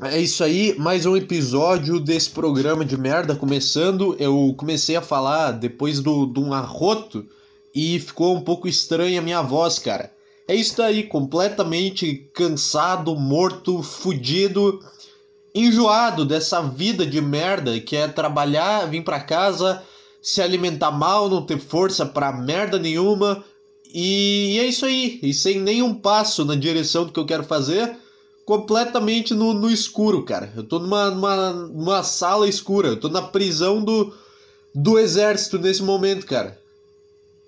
É isso aí, mais um episódio desse programa de merda começando. Eu comecei a falar depois do, de um arroto e ficou um pouco estranha a minha voz, cara. É isso aí, completamente cansado, morto, fudido, enjoado dessa vida de merda que é trabalhar, vir pra casa, se alimentar mal, não ter força pra merda nenhuma. E é isso aí, e sem nenhum passo na direção do que eu quero fazer completamente no, no escuro, cara. Eu tô numa, numa, numa sala escura. Eu tô na prisão do, do exército nesse momento, cara.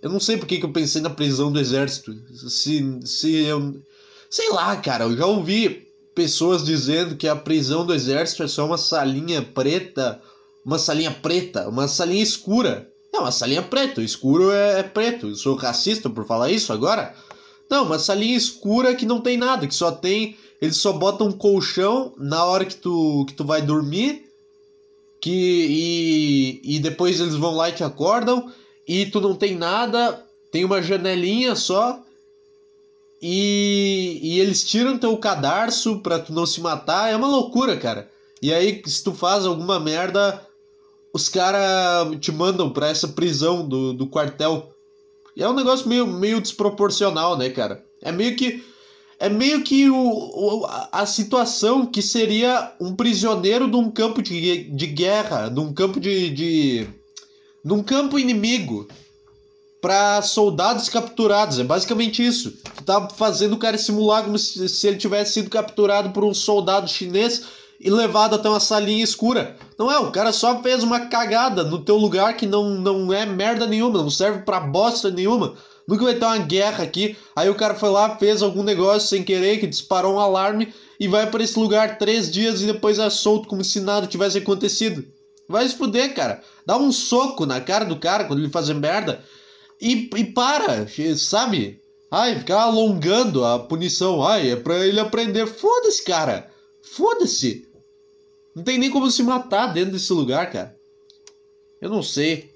Eu não sei por que, eu pensei na prisão do exército. Se, se eu. Sei lá, cara. Eu já ouvi pessoas dizendo que a prisão do exército é só uma salinha preta. Uma salinha preta, uma salinha escura. É uma salinha preta. O escuro é, é preto. Eu sou racista por falar isso agora? Não, uma salinha escura que não tem nada, que só tem eles só botam um colchão na hora que tu, que tu vai dormir. Que, e, e depois eles vão lá e te acordam. E tu não tem nada. Tem uma janelinha só. E, e eles tiram teu cadarço pra tu não se matar. É uma loucura, cara. E aí, se tu faz alguma merda, os caras te mandam pra essa prisão do, do quartel. É um negócio meio, meio desproporcional, né, cara? É meio que é meio que o, o, a situação que seria um prisioneiro de um campo de, de guerra, de um campo de, de. de um campo inimigo para soldados capturados. É basicamente isso. Que tá fazendo o cara simular como se, se ele tivesse sido capturado por um soldado chinês e levado até uma salinha escura. Não é, o cara só fez uma cagada no teu lugar que não, não é merda nenhuma, não serve pra bosta nenhuma. Nunca vai ter uma guerra aqui. Aí o cara foi lá, fez algum negócio sem querer, que disparou um alarme e vai para esse lugar três dias e depois é solto como se nada tivesse acontecido. Vai se fuder, cara. Dá um soco na cara do cara quando ele fazer merda e, e para, sabe? Ai, ficar alongando a punição. Ai, é pra ele aprender. Foda-se, cara. Foda-se. Não tem nem como se matar dentro desse lugar, cara. Eu não sei.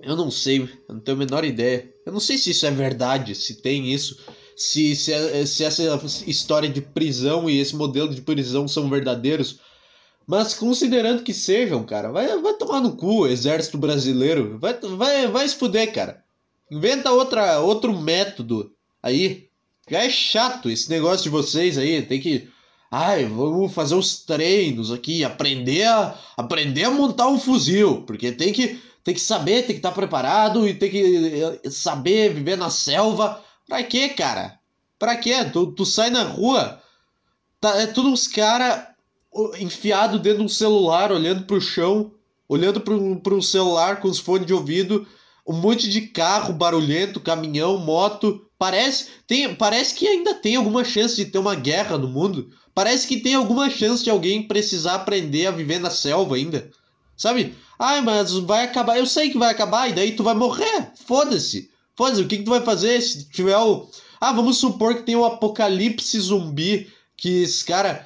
Eu não sei, eu não tenho a menor ideia. Eu não sei se isso é verdade, se tem isso, se, se, é, se essa história de prisão e esse modelo de prisão são verdadeiros. Mas considerando que sejam, cara, vai, vai tomar no cu, exército brasileiro. Vai, vai, vai se fuder, cara. Inventa outra, outro método aí. É chato esse negócio de vocês aí. Tem que. Ai, vamos fazer uns treinos aqui, aprender a, aprender a montar um fuzil. Porque tem que tem que saber, tem que estar tá preparado e tem que eh, saber viver na selva. Pra quê, cara? Pra quê? Tu, tu sai na rua, tá, é tudo uns caras enfiado dentro de um celular, olhando pro chão, olhando pro, pro celular com os fones de ouvido, um monte de carro barulhento, caminhão, moto. Parece, tem, parece que ainda tem alguma chance de ter uma guerra no mundo. Parece que tem alguma chance de alguém precisar aprender a viver na selva ainda. Sabe? Ai, mas vai acabar. Eu sei que vai acabar e daí tu vai morrer. Foda-se. Foda-se. O que, que tu vai fazer se tiver o. Ah, vamos supor que tem o apocalipse zumbi. Que esse cara.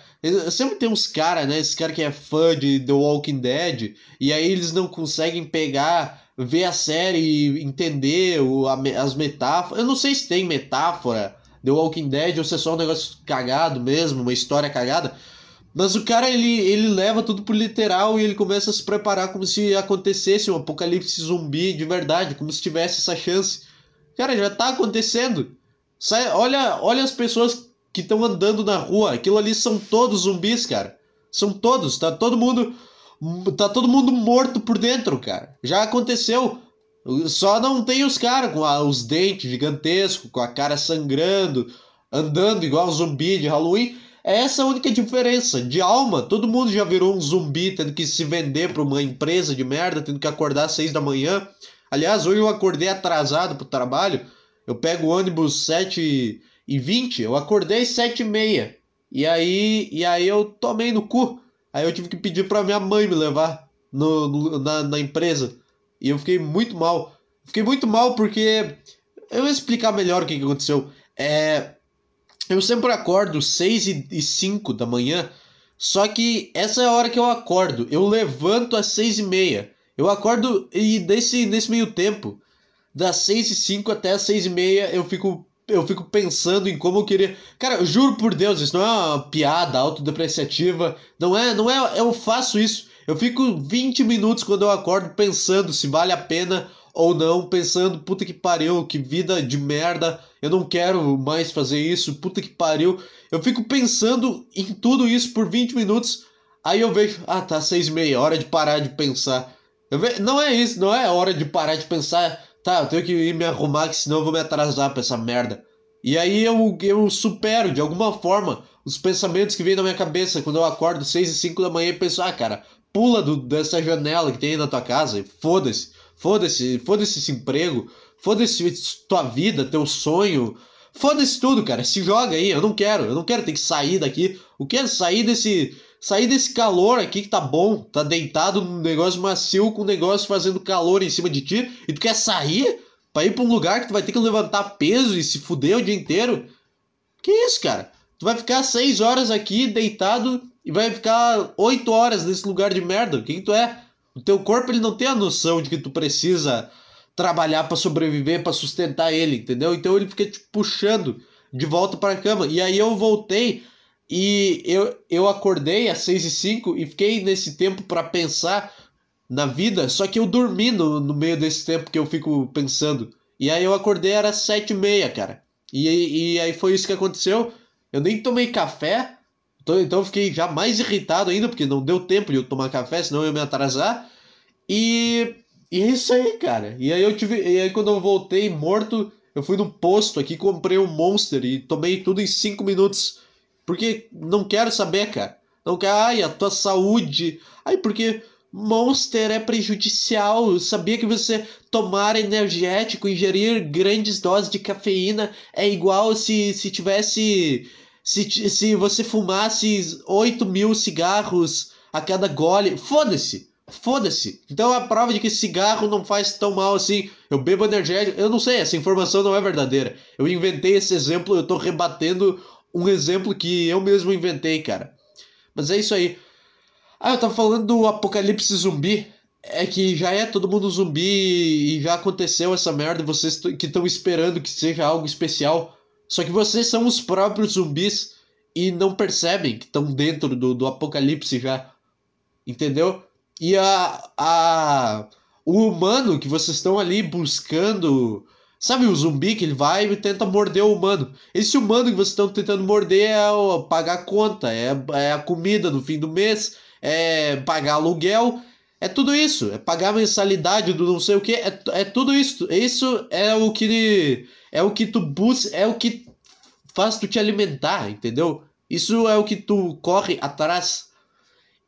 Sempre tem uns caras, né? Esse cara que é fã de The Walking Dead. E aí eles não conseguem pegar, ver a série e entender o, a, as metáforas. Eu não sei se tem metáfora The Walking Dead ou se é só um negócio cagado mesmo, uma história cagada. Mas o cara, ele, ele leva tudo pro literal e ele começa a se preparar como se acontecesse um apocalipse zumbi de verdade, como se tivesse essa chance. Cara, já tá acontecendo. Sai, olha, olha as pessoas que estão andando na rua. Aquilo ali são todos zumbis, cara. São todos. Tá todo mundo. Tá todo mundo morto por dentro, cara. Já aconteceu. Só não tem os caras com a, os dentes gigantescos, com a cara sangrando, andando igual zumbi de Halloween. É essa a única diferença. De alma, todo mundo já virou um zumbi, tendo que se vender para uma empresa de merda, tendo que acordar às seis da manhã. Aliás, hoje eu acordei atrasado pro trabalho. Eu pego o ônibus 7 e 20, eu acordei 7 e meia. E aí, e aí eu tomei no cu. Aí eu tive que pedir pra minha mãe me levar no, no na, na empresa. E eu fiquei muito mal. Fiquei muito mal porque. Eu vou explicar melhor o que, que aconteceu. É. Eu sempre acordo 6 e 5 da manhã, só que essa é a hora que eu acordo. Eu levanto às 6 e meia. Eu acordo e desse, nesse meio tempo, das 6 e 5 até as 6 e meia, eu fico eu fico pensando em como eu queria. Cara, juro por Deus, isso não é uma piada autodepreciativa. Não é, não é. Eu faço isso. Eu fico 20 minutos quando eu acordo pensando se vale a pena ou não, pensando, puta que pariu, que vida de merda, eu não quero mais fazer isso, puta que pariu. Eu fico pensando em tudo isso por 20 minutos, aí eu vejo, ah tá, seis e meia, hora de parar de pensar. Eu ve... Não é isso, não é hora de parar de pensar, tá, eu tenho que ir me arrumar, que senão eu vou me atrasar pra essa merda. E aí eu, eu supero, de alguma forma, os pensamentos que vêm na minha cabeça quando eu acordo seis e cinco da manhã e penso, ah cara, pula do, dessa janela que tem aí na tua casa foda-se. Foda-se, foda-se esse emprego, foda-se tua vida, teu sonho. Foda-se tudo, cara. Se joga aí, eu não quero, eu não quero ter que sair daqui. O que é sair desse sair desse calor aqui que tá bom, tá deitado num negócio macio com um negócio fazendo calor em cima de ti e tu quer sair para ir para um lugar que tu vai ter que levantar peso e se fuder o dia inteiro? Que isso, cara? Tu vai ficar seis horas aqui deitado e vai ficar oito horas nesse lugar de merda. Quem tu é? O teu corpo ele não tem a noção de que tu precisa trabalhar para sobreviver, para sustentar ele, entendeu? Então ele fica te puxando de volta para a cama. E aí eu voltei e eu, eu acordei às 6 e 5 e fiquei nesse tempo para pensar na vida, só que eu dormi no, no meio desse tempo que eu fico pensando. E aí eu acordei, era 7 e meia, cara. E, e aí foi isso que aconteceu. Eu nem tomei café, então, então fiquei já mais irritado ainda, porque não deu tempo de eu tomar café, senão eu ia me atrasar. E, e isso aí, cara. E aí eu tive. E aí quando eu voltei morto, eu fui no posto aqui, comprei um Monster e tomei tudo em 5 minutos. Porque não quero saber, cara. Não quero. Ai, a tua saúde. Ai, porque Monster é prejudicial. Eu sabia que você tomar energético, ingerir grandes doses de cafeína é igual se, se tivesse se, se você fumasse 8 mil cigarros a cada gole, foda-se, foda-se. Então a prova de que cigarro não faz tão mal assim. Eu bebo energético, eu não sei, essa informação não é verdadeira. Eu inventei esse exemplo, eu tô rebatendo um exemplo que eu mesmo inventei, cara. Mas é isso aí. Ah, eu tava falando do apocalipse zumbi. É que já é todo mundo zumbi e já aconteceu essa merda. Vocês que estão esperando que seja algo especial. Só que vocês são os próprios zumbis e não percebem que estão dentro do, do apocalipse já. Entendeu? E a, a, o humano que vocês estão ali buscando. Sabe o zumbi que ele vai e tenta morder o humano? Esse humano que vocês estão tentando morder é o, pagar a conta, é, é a comida no fim do mês, é pagar aluguel, é tudo isso. É pagar a mensalidade do não sei o que. É, é tudo isso. Isso é o que é o que tu busca, é o que faz tu te alimentar, entendeu? Isso é o que tu corre atrás.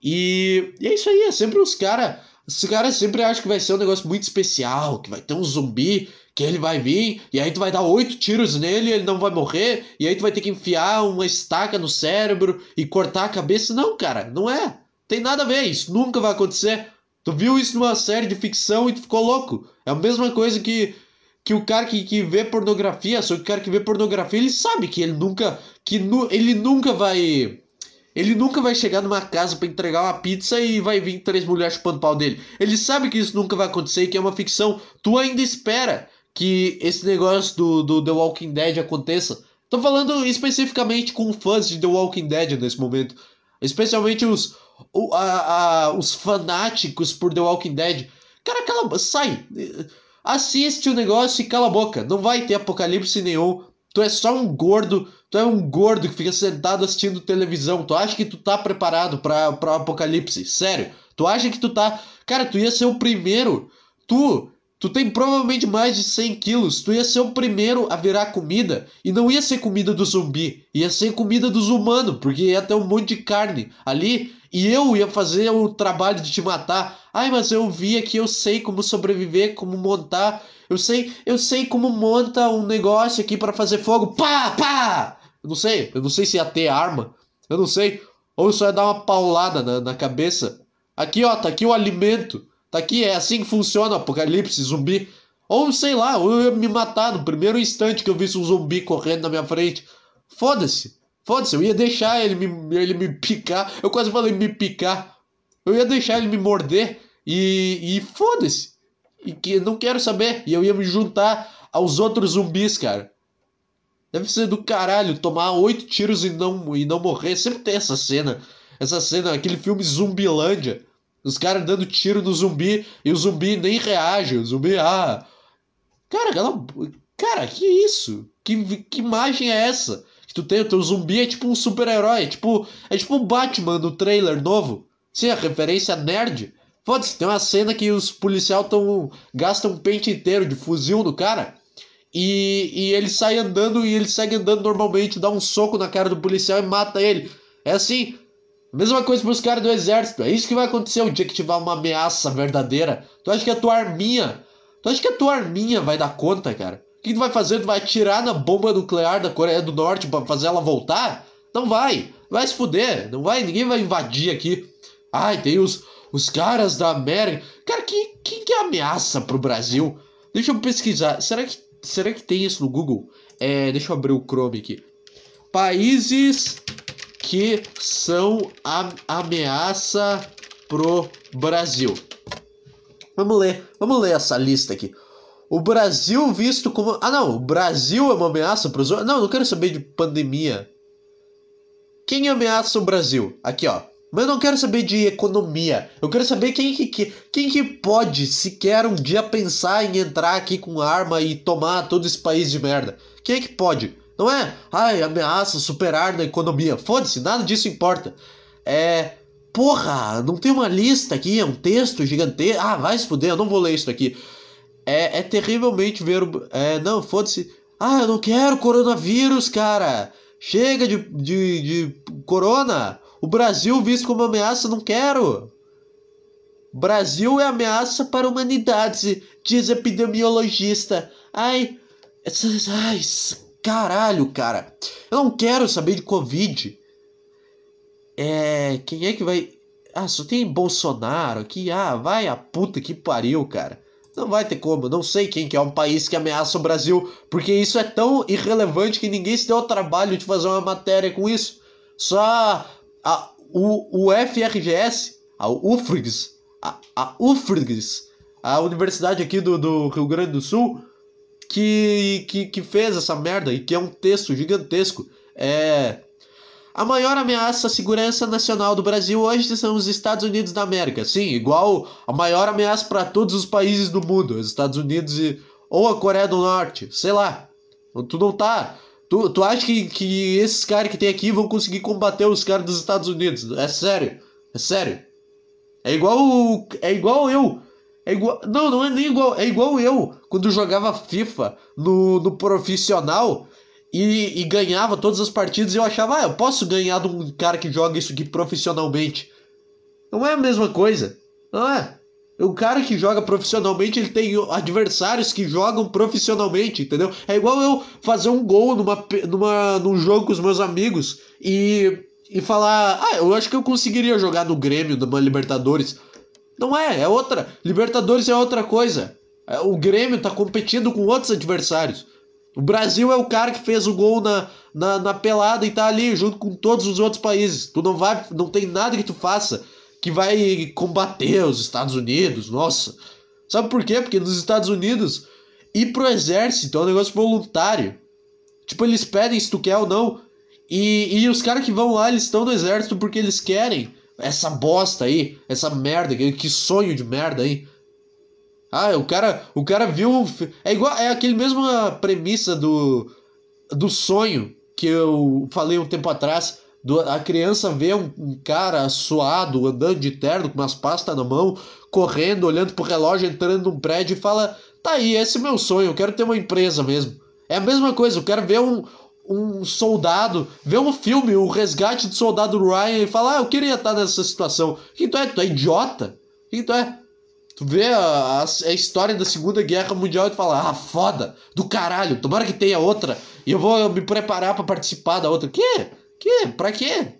E, e é isso aí, é sempre os caras. Os caras sempre acham que vai ser um negócio muito especial, que vai ter um zumbi, que ele vai vir, e aí tu vai dar oito tiros nele, ele não vai morrer, e aí tu vai ter que enfiar uma estaca no cérebro e cortar a cabeça. Não, cara, não é. Tem nada a ver, isso nunca vai acontecer. Tu viu isso numa série de ficção e tu ficou louco. É a mesma coisa que que o cara que, que vê pornografia, só que o cara que vê pornografia, ele sabe que ele nunca que nu, ele nunca vai ele nunca vai chegar numa casa para entregar uma pizza e vai vir três mulheres chupando pau dele. Ele sabe que isso nunca vai acontecer e que é uma ficção. Tu ainda espera que esse negócio do, do The Walking Dead aconteça. Tô falando especificamente com fãs de The Walking Dead nesse momento. Especialmente os, o, a, a, os fanáticos por The Walking Dead. Cara, cala, sai assiste o negócio e cala a boca. Não vai ter apocalipse nenhum. Tu é só um gordo, tu é um gordo que fica sentado assistindo televisão. Tu acha que tu tá preparado para o apocalipse? Sério? Tu acha que tu tá. Cara, tu ia ser o primeiro. Tu, tu tem provavelmente mais de 100 quilos. Tu ia ser o primeiro a virar comida. E não ia ser comida do zumbi. Ia ser comida dos humanos, porque ia ter um monte de carne ali. E eu ia fazer o trabalho de te matar. Ai, mas eu vi aqui, eu sei como sobreviver, como montar. Eu sei, eu sei como monta um negócio aqui para fazer fogo. Pá, pá! Eu não sei, eu não sei se ia ter arma. Eu não sei. Ou só ia dar uma paulada na, na cabeça. Aqui, ó, tá aqui o alimento. Tá aqui, é assim que funciona o apocalipse zumbi. Ou sei lá, eu ia me matar no primeiro instante que eu visse um zumbi correndo na minha frente. Foda-se. Foda-se, eu ia deixar ele me, ele me picar. Eu quase falei me picar. Eu ia deixar ele me morder e, e foda-se. E que não quero saber. E eu ia me juntar aos outros zumbis, cara. Deve ser do caralho tomar oito tiros e não, e não morrer. Sempre tem essa cena. Essa cena, aquele filme Zumbilândia. Os caras dando tiro no zumbi e o zumbi nem reage. O zumbi, ah. Cara, ela... cara, que isso? Que, que imagem é essa? Que tu tem, o teu zumbi é tipo um super-herói. É tipo, é tipo o Batman do trailer novo. Sim, a referência nerd. Foda-se, tem uma cena que os policiais tão, gastam um pente inteiro de fuzil no cara. E, e ele sai andando e ele segue andando normalmente, dá um soco na cara do policial e mata ele. É assim. Mesma coisa pros caras do exército. É isso que vai acontecer o dia que tiver uma ameaça verdadeira. Tu acha que a tua arminha. Tu acha que a tua arminha vai dar conta, cara? O que tu vai fazer? Tu vai atirar na bomba nuclear da Coreia do Norte para fazer ela voltar? Não vai. Vai se fuder. Não vai. Ninguém vai invadir aqui. Ai, tem os, os caras da América. Cara, quem, quem que é ameaça pro Brasil? Deixa eu pesquisar. Será que, será que tem isso no Google? É, deixa eu abrir o Chrome aqui. Países que são a ameaça pro Brasil. Vamos ler, vamos ler essa lista aqui. O Brasil visto como. Ah, não, o Brasil é uma ameaça para os. Não, não quero saber de pandemia. Quem ameaça o Brasil? Aqui, ó. Mas eu não quero saber de economia. Eu quero saber quem que, quem que pode sequer um dia pensar em entrar aqui com arma e tomar todo esse país de merda. Quem é que pode? Não é, ai, ameaça superar na economia. Foda-se, nada disso importa. É. Porra, não tem uma lista aqui, é um texto gigantesco. Ah, vai se fuder, eu não vou ler isso aqui. É, é terrivelmente ver. É, não, foda-se. Ah, eu não quero coronavírus, cara. Chega de, de, de corona. O Brasil visto como ameaça, não quero. Brasil é ameaça para a humanidade, diz epidemiologista. Ai, ai, caralho, cara. Eu não quero saber de Covid. É. Quem é que vai. Ah, só tem Bolsonaro aqui. Ah, vai a puta que pariu, cara. Não vai ter como. Não sei quem que é um país que ameaça o Brasil, porque isso é tão irrelevante que ninguém se deu ao trabalho de fazer uma matéria com isso. Só a, o, o FRGS, a UFRGS, a, a UFRGS, a universidade aqui do, do Rio Grande do Sul, que, que, que fez essa merda e que é um texto gigantesco. É. A maior ameaça à segurança nacional do Brasil hoje são os Estados Unidos da América. Sim, igual a maior ameaça para todos os países do mundo, os Estados Unidos e ou a Coreia do Norte, sei lá. Tu não tá, tu, tu acha que, que esses caras que tem aqui vão conseguir combater os caras dos Estados Unidos? É sério? É sério? É igual é igual eu é igual. Não, não é nem igual. É igual eu, quando jogava FIFA no, no profissional e, e ganhava todas as partidas e eu achava, ah, eu posso ganhar de um cara que joga isso aqui profissionalmente. Não é a mesma coisa. Não é. O cara que joga profissionalmente, ele tem adversários que jogam profissionalmente, entendeu? É igual eu fazer um gol numa, numa, num jogo com os meus amigos e, e falar, ah, eu acho que eu conseguiria jogar no Grêmio, numa Libertadores. Não é, é outra. Libertadores é outra coisa. É, o Grêmio tá competindo com outros adversários. O Brasil é o cara que fez o gol na, na, na, pelada e tá ali junto com todos os outros países. Tu não vai, não tem nada que tu faça que vai combater os Estados Unidos. Nossa. Sabe por quê? Porque nos Estados Unidos ir pro exército é um negócio voluntário. Tipo, eles pedem se tu quer ou não. E, e os caras que vão lá, eles estão no exército porque eles querem essa bosta aí, essa merda, que sonho de merda aí. Ah, o cara, o cara viu. É igual. É aquele mesma premissa do. Do sonho que eu falei um tempo atrás. Do, a criança vê um, um, cara suado, andando de terno, com umas pastas na mão, correndo, olhando pro relógio, entrando num prédio e fala: Tá aí, esse é meu sonho, eu quero ter uma empresa mesmo. É a mesma coisa, eu quero ver um, um soldado, vê um filme, o resgate do soldado Ryan e fala, ah, eu queria estar nessa situação. Quem tu é? Tu é idiota? Quem tu é? Tu vê a, a, a, história da Segunda Guerra Mundial e tu fala, ah, foda, do caralho, tomara que tenha outra. E eu vou me preparar para participar da outra. Que? Que? Pra quê?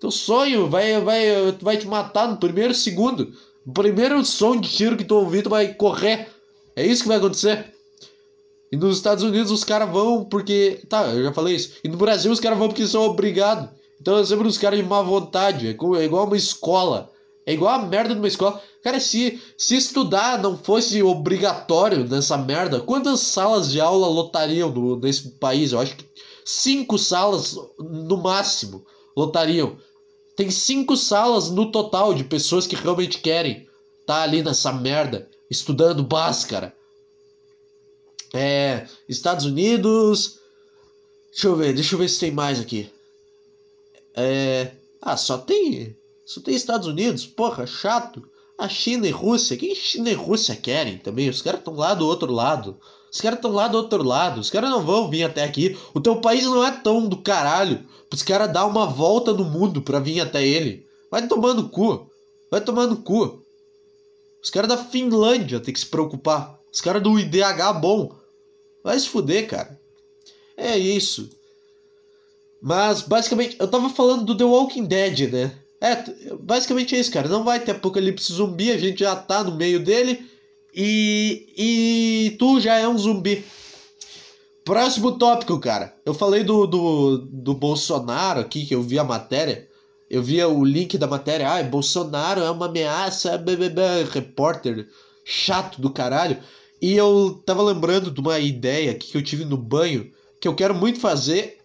Teu sonho vai, vai, vai te matar no primeiro segundo. No primeiro som de tiro que tu ouvir, tu vai correr. É isso que vai acontecer. E nos Estados Unidos os caras vão porque. Tá, eu já falei isso. E no Brasil os caras vão porque são obrigados. Então é sempre os caras de má vontade. É, é igual uma escola. É igual a merda de uma escola. Cara, se, se estudar não fosse obrigatório nessa merda, quantas salas de aula lotariam no, nesse país? Eu acho que cinco salas no máximo lotariam. Tem cinco salas no total de pessoas que realmente querem tá ali nessa merda, estudando báscara. É. Estados Unidos. Deixa eu ver, deixa eu ver se tem mais aqui. É. Ah, só tem. Só tem Estados Unidos? Porra, chato. A China e Rússia. Quem China e Rússia querem também? Os caras estão lá do outro lado. Os caras estão lá do outro lado. Os caras não vão vir até aqui. O teu país não é tão do caralho. Os caras dar uma volta no mundo pra vir até ele. Vai tomando cu. Vai tomando cu. Os caras da Finlândia tem que se preocupar. Os caras do IDH bom. Vai se fuder, cara. É isso. Mas, basicamente, eu tava falando do The Walking Dead, né? É, basicamente é isso, cara. Não vai ter apocalipse zumbi, a gente já tá no meio dele. E, e tu já é um zumbi. Próximo tópico, cara. Eu falei do, do, do Bolsonaro aqui, que eu vi a matéria. Eu via o link da matéria. Ah, Bolsonaro é uma ameaça. Blá, repórter chato do caralho. E eu tava lembrando de uma ideia que eu tive no banho. Que eu quero muito fazer.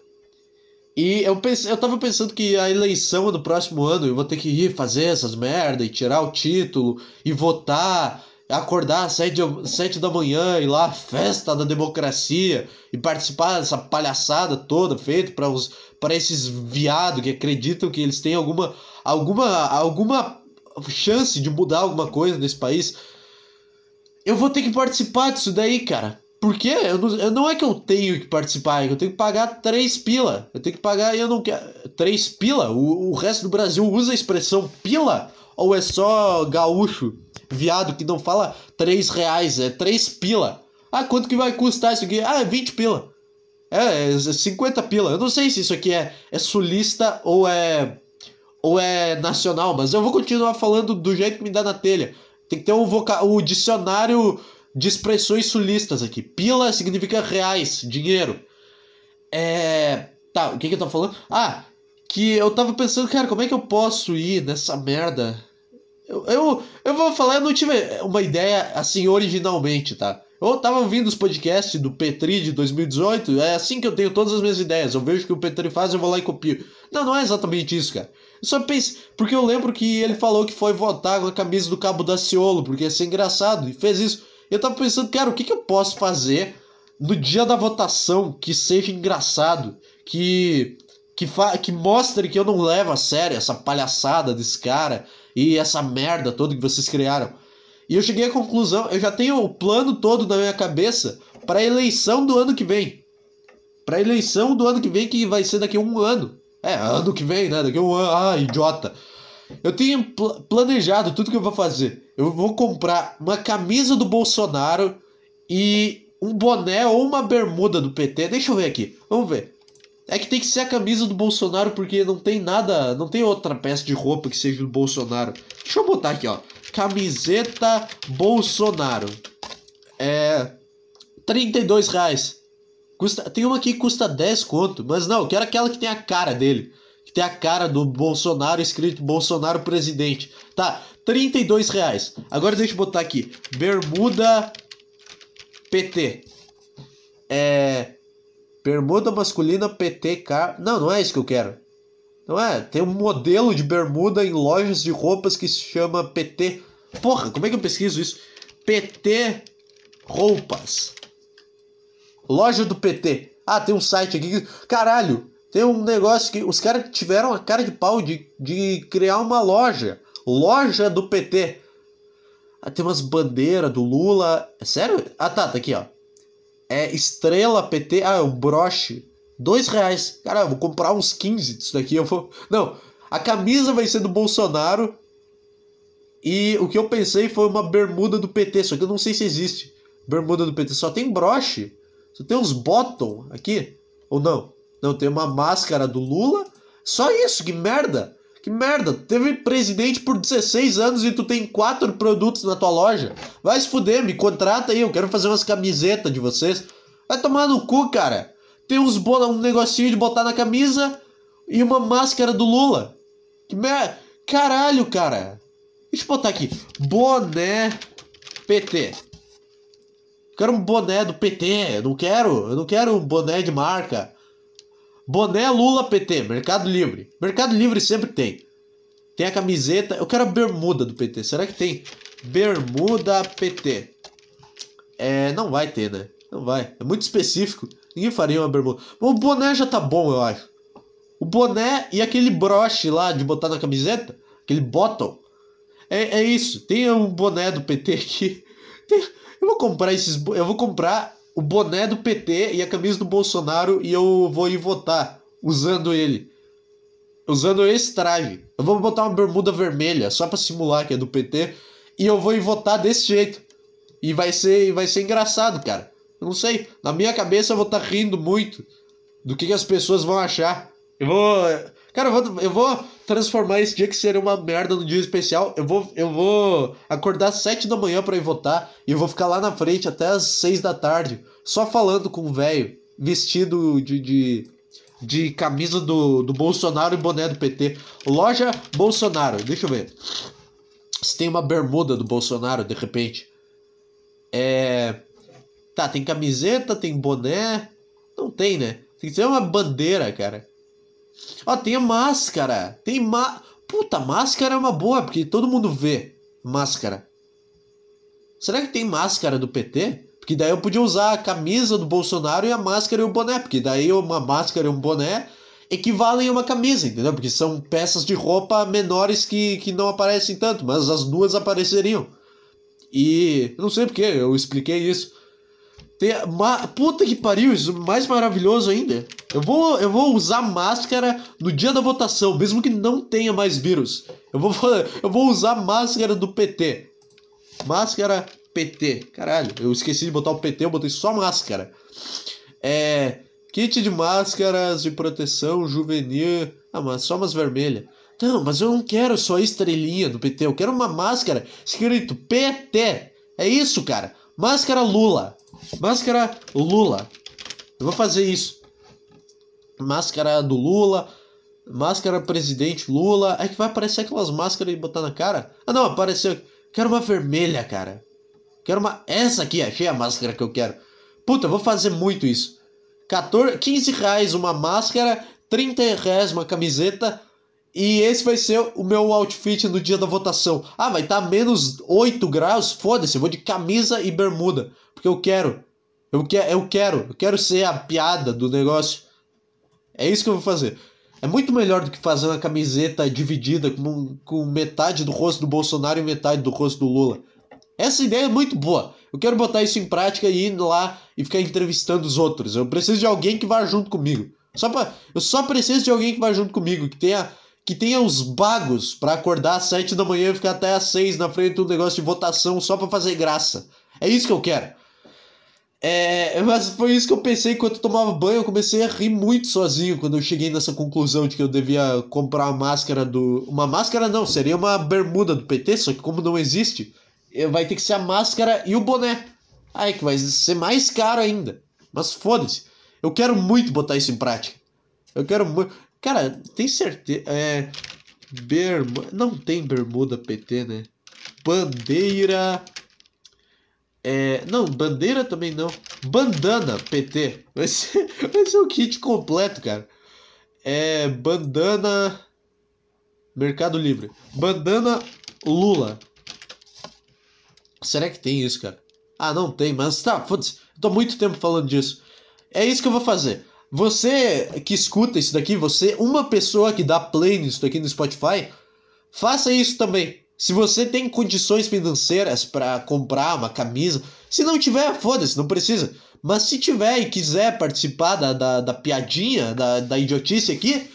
E eu, pensei, eu tava pensando que a eleição do próximo ano eu vou ter que ir fazer essas merda e tirar o título e votar acordar às sete, sete da manhã e lá festa da democracia e participar dessa palhaçada toda feita para os para esses viados que acreditam que eles têm alguma alguma alguma chance de mudar alguma coisa nesse país eu vou ter que participar disso daí cara por quê? Eu não, eu não é que eu tenho que participar, é eu tenho que pagar três pila. Eu tenho que pagar e eu não quero. Três pila? O, o resto do Brasil usa a expressão pila? Ou é só gaúcho? viado que não fala 3 reais, é 3 pila. Ah, quanto que vai custar isso aqui? Ah, é 20 pila. É, é 50 pila. Eu não sei se isso aqui é, é sulista ou é ou é nacional, mas eu vou continuar falando do jeito que me dá na telha. Tem que ter o, voca o dicionário de expressões sulistas aqui. Pila significa reais, dinheiro. É. Tá, o que que eu tava falando? Ah, que eu tava pensando, cara, como é que eu posso ir nessa merda eu, eu, eu vou falar, eu não tive uma ideia assim originalmente, tá? Eu tava ouvindo os podcasts do Petri de 2018, é assim que eu tenho todas as minhas ideias. Eu vejo o que o Petri faz, eu vou lá e copio. Não, não é exatamente isso, cara. Eu só pensei, porque eu lembro que ele falou que foi votar com a camisa do Cabo Daciolo, porque ia ser engraçado, e fez isso. Eu tava pensando, cara, o que, que eu posso fazer no dia da votação que seja engraçado, que que, que mostre que eu não levo a sério essa palhaçada desse cara, e essa merda toda que vocês criaram. E eu cheguei à conclusão, eu já tenho o plano todo na minha cabeça para a eleição do ano que vem. Para a eleição do ano que vem, que vai ser daqui a um ano. É, ano que vem, né? Daqui um ano. Ah, idiota. Eu tenho pl planejado tudo que eu vou fazer. Eu vou comprar uma camisa do Bolsonaro e um boné ou uma bermuda do PT. Deixa eu ver aqui. Vamos ver. É que tem que ser a camisa do Bolsonaro porque não tem nada, não tem outra peça de roupa que seja do Bolsonaro. Deixa eu botar aqui, ó. Camiseta Bolsonaro. É 32 reais. Custa, tem uma que custa 10 conto, mas não, eu quero aquela que tem a cara dele. Que tem a cara do Bolsonaro escrito Bolsonaro presidente. Tá, 32 reais. Agora deixa eu botar aqui. Bermuda PT. É Bermuda masculina PTK. Não, não é isso que eu quero. Não é? Tem um modelo de bermuda em lojas de roupas que se chama PT. Porra, como é que eu pesquiso isso? PT Roupas. Loja do PT. Ah, tem um site aqui. Caralho, tem um negócio que os caras tiveram a cara de pau de, de criar uma loja. Loja do PT. Ah, tem umas bandeiras do Lula. É sério? Ah, tá, tá aqui, ó. É estrela PT. Ah, é um broche. Dois reais. Cara, vou comprar uns 15 disso daqui. Eu vou. Não. A camisa vai ser do Bolsonaro. E o que eu pensei foi uma bermuda do PT. Só que eu não sei se existe. Bermuda do PT. Só tem broche. Só tem uns bottom aqui. Ou não? Não, tem uma máscara do Lula. Só isso, que merda. Que merda, teve presidente por 16 anos e tu tem quatro produtos na tua loja. Vai se fuder, me contrata aí, eu quero fazer umas camisetas de vocês. Vai tomar no cu, cara. Tem uns um negocinho de botar na camisa e uma máscara do Lula. Que merda. Caralho, cara. Deixa eu botar aqui. Boné PT. Quero um boné do PT. Eu não quero. Eu não quero um boné de marca. Boné Lula PT, Mercado Livre. Mercado Livre sempre tem. Tem a camiseta. Eu quero a bermuda do PT. Será que tem bermuda PT? É, não vai ter, né? Não vai. É muito específico. Ninguém faria uma bermuda. Mas o boné já tá bom, eu acho. O boné e aquele broche lá de botar na camiseta, aquele bottle. É, é isso. Tem um boné do PT aqui. Tem, eu vou comprar esses. Eu vou comprar o boné do PT e a camisa do Bolsonaro e eu vou ir votar usando ele. Usando esse traje. Eu vou botar uma bermuda vermelha só para simular que é do PT e eu vou ir votar desse jeito. E vai ser, vai ser engraçado, cara. Eu não sei. Na minha cabeça eu vou estar tá rindo muito do que, que as pessoas vão achar. Eu vou. Cara, eu vou, eu vou transformar esse dia que seria uma merda no dia especial. Eu vou, eu vou acordar às 7 da manhã para ir votar e eu vou ficar lá na frente até às 6 da tarde, só falando com o velho, vestido de, de, de, camisa do, do Bolsonaro e boné do PT. Loja Bolsonaro, deixa eu ver. Se tem uma bermuda do Bolsonaro de repente. É. Tá, tem camiseta, tem boné. Não tem, né? Tem que ser uma bandeira, cara. Ó, tem a máscara. Tem ma... Puta, máscara é uma boa, porque todo mundo vê máscara. Será que tem máscara do PT? Porque daí eu podia usar a camisa do Bolsonaro e a máscara e o boné. Porque daí uma máscara e um boné equivalem a uma camisa, entendeu? Porque são peças de roupa menores que, que não aparecem tanto, mas as duas apareceriam. E não sei porque eu expliquei isso. Tem, ma, puta que pariu, isso mais maravilhoso ainda. Eu vou, eu vou usar máscara no dia da votação, mesmo que não tenha mais vírus. Eu vou, eu vou usar máscara do PT. Máscara PT. Caralho, eu esqueci de botar o PT, eu botei só máscara. É. Kit de máscaras de proteção juvenil. Ah, mas só umas vermelhas. Não, mas eu não quero só estrelinha do PT. Eu quero uma máscara escrito PT. É isso, cara. Máscara Lula. Máscara Lula. Eu vou fazer isso. Máscara do Lula. Máscara presidente Lula. Aí que vai aparecer aquelas máscaras e botar na cara. Ah, não, apareceu. Quero uma vermelha, cara. Quero uma. Essa aqui, achei a máscara que eu quero. Puta, eu vou fazer muito isso. 14, 15 reais uma máscara, 30 reais uma camiseta. E esse vai ser o meu outfit no dia da votação. Ah, vai estar tá menos 8 graus? Foda-se, eu vou de camisa e bermuda. Porque eu quero. Eu, que, eu quero. Eu quero ser a piada do negócio. É isso que eu vou fazer. É muito melhor do que fazer uma camiseta dividida com, com metade do rosto do Bolsonaro e metade do rosto do Lula. Essa ideia é muito boa. Eu quero botar isso em prática e ir lá e ficar entrevistando os outros. Eu preciso de alguém que vá junto comigo. Só pra, eu só preciso de alguém que vá junto comigo, que tenha que tenha os bagos para acordar às 7 da manhã e ficar até às 6 na frente do negócio de votação só para fazer graça. É isso que eu quero. É, mas foi isso que eu pensei enquanto eu tomava banho. Eu comecei a rir muito sozinho quando eu cheguei nessa conclusão de que eu devia comprar uma máscara do. Uma máscara não, seria uma bermuda do PT, só que como não existe, eh, vai ter que ser a máscara e o boné. Aí que vai ser mais caro ainda. Mas foda-se. Eu quero muito botar isso em prática. Eu quero muito. Cara, tem certeza. É. Bermuda. Não tem bermuda PT, né? Bandeira é, não, bandeira também não. Bandana PT. Vai ser, vai ser o kit completo, cara. É bandana. Mercado Livre. Bandana Lula. Será que tem isso, cara? Ah, não tem, mas tá, foda-se. Tô muito tempo falando disso. É isso que eu vou fazer. Você que escuta isso daqui, você, uma pessoa que dá play nisso daqui no Spotify, faça isso também. Se você tem condições financeiras para comprar uma camisa, se não tiver, foda-se, não precisa. Mas se tiver e quiser participar da, da, da piadinha, da, da idiotice aqui,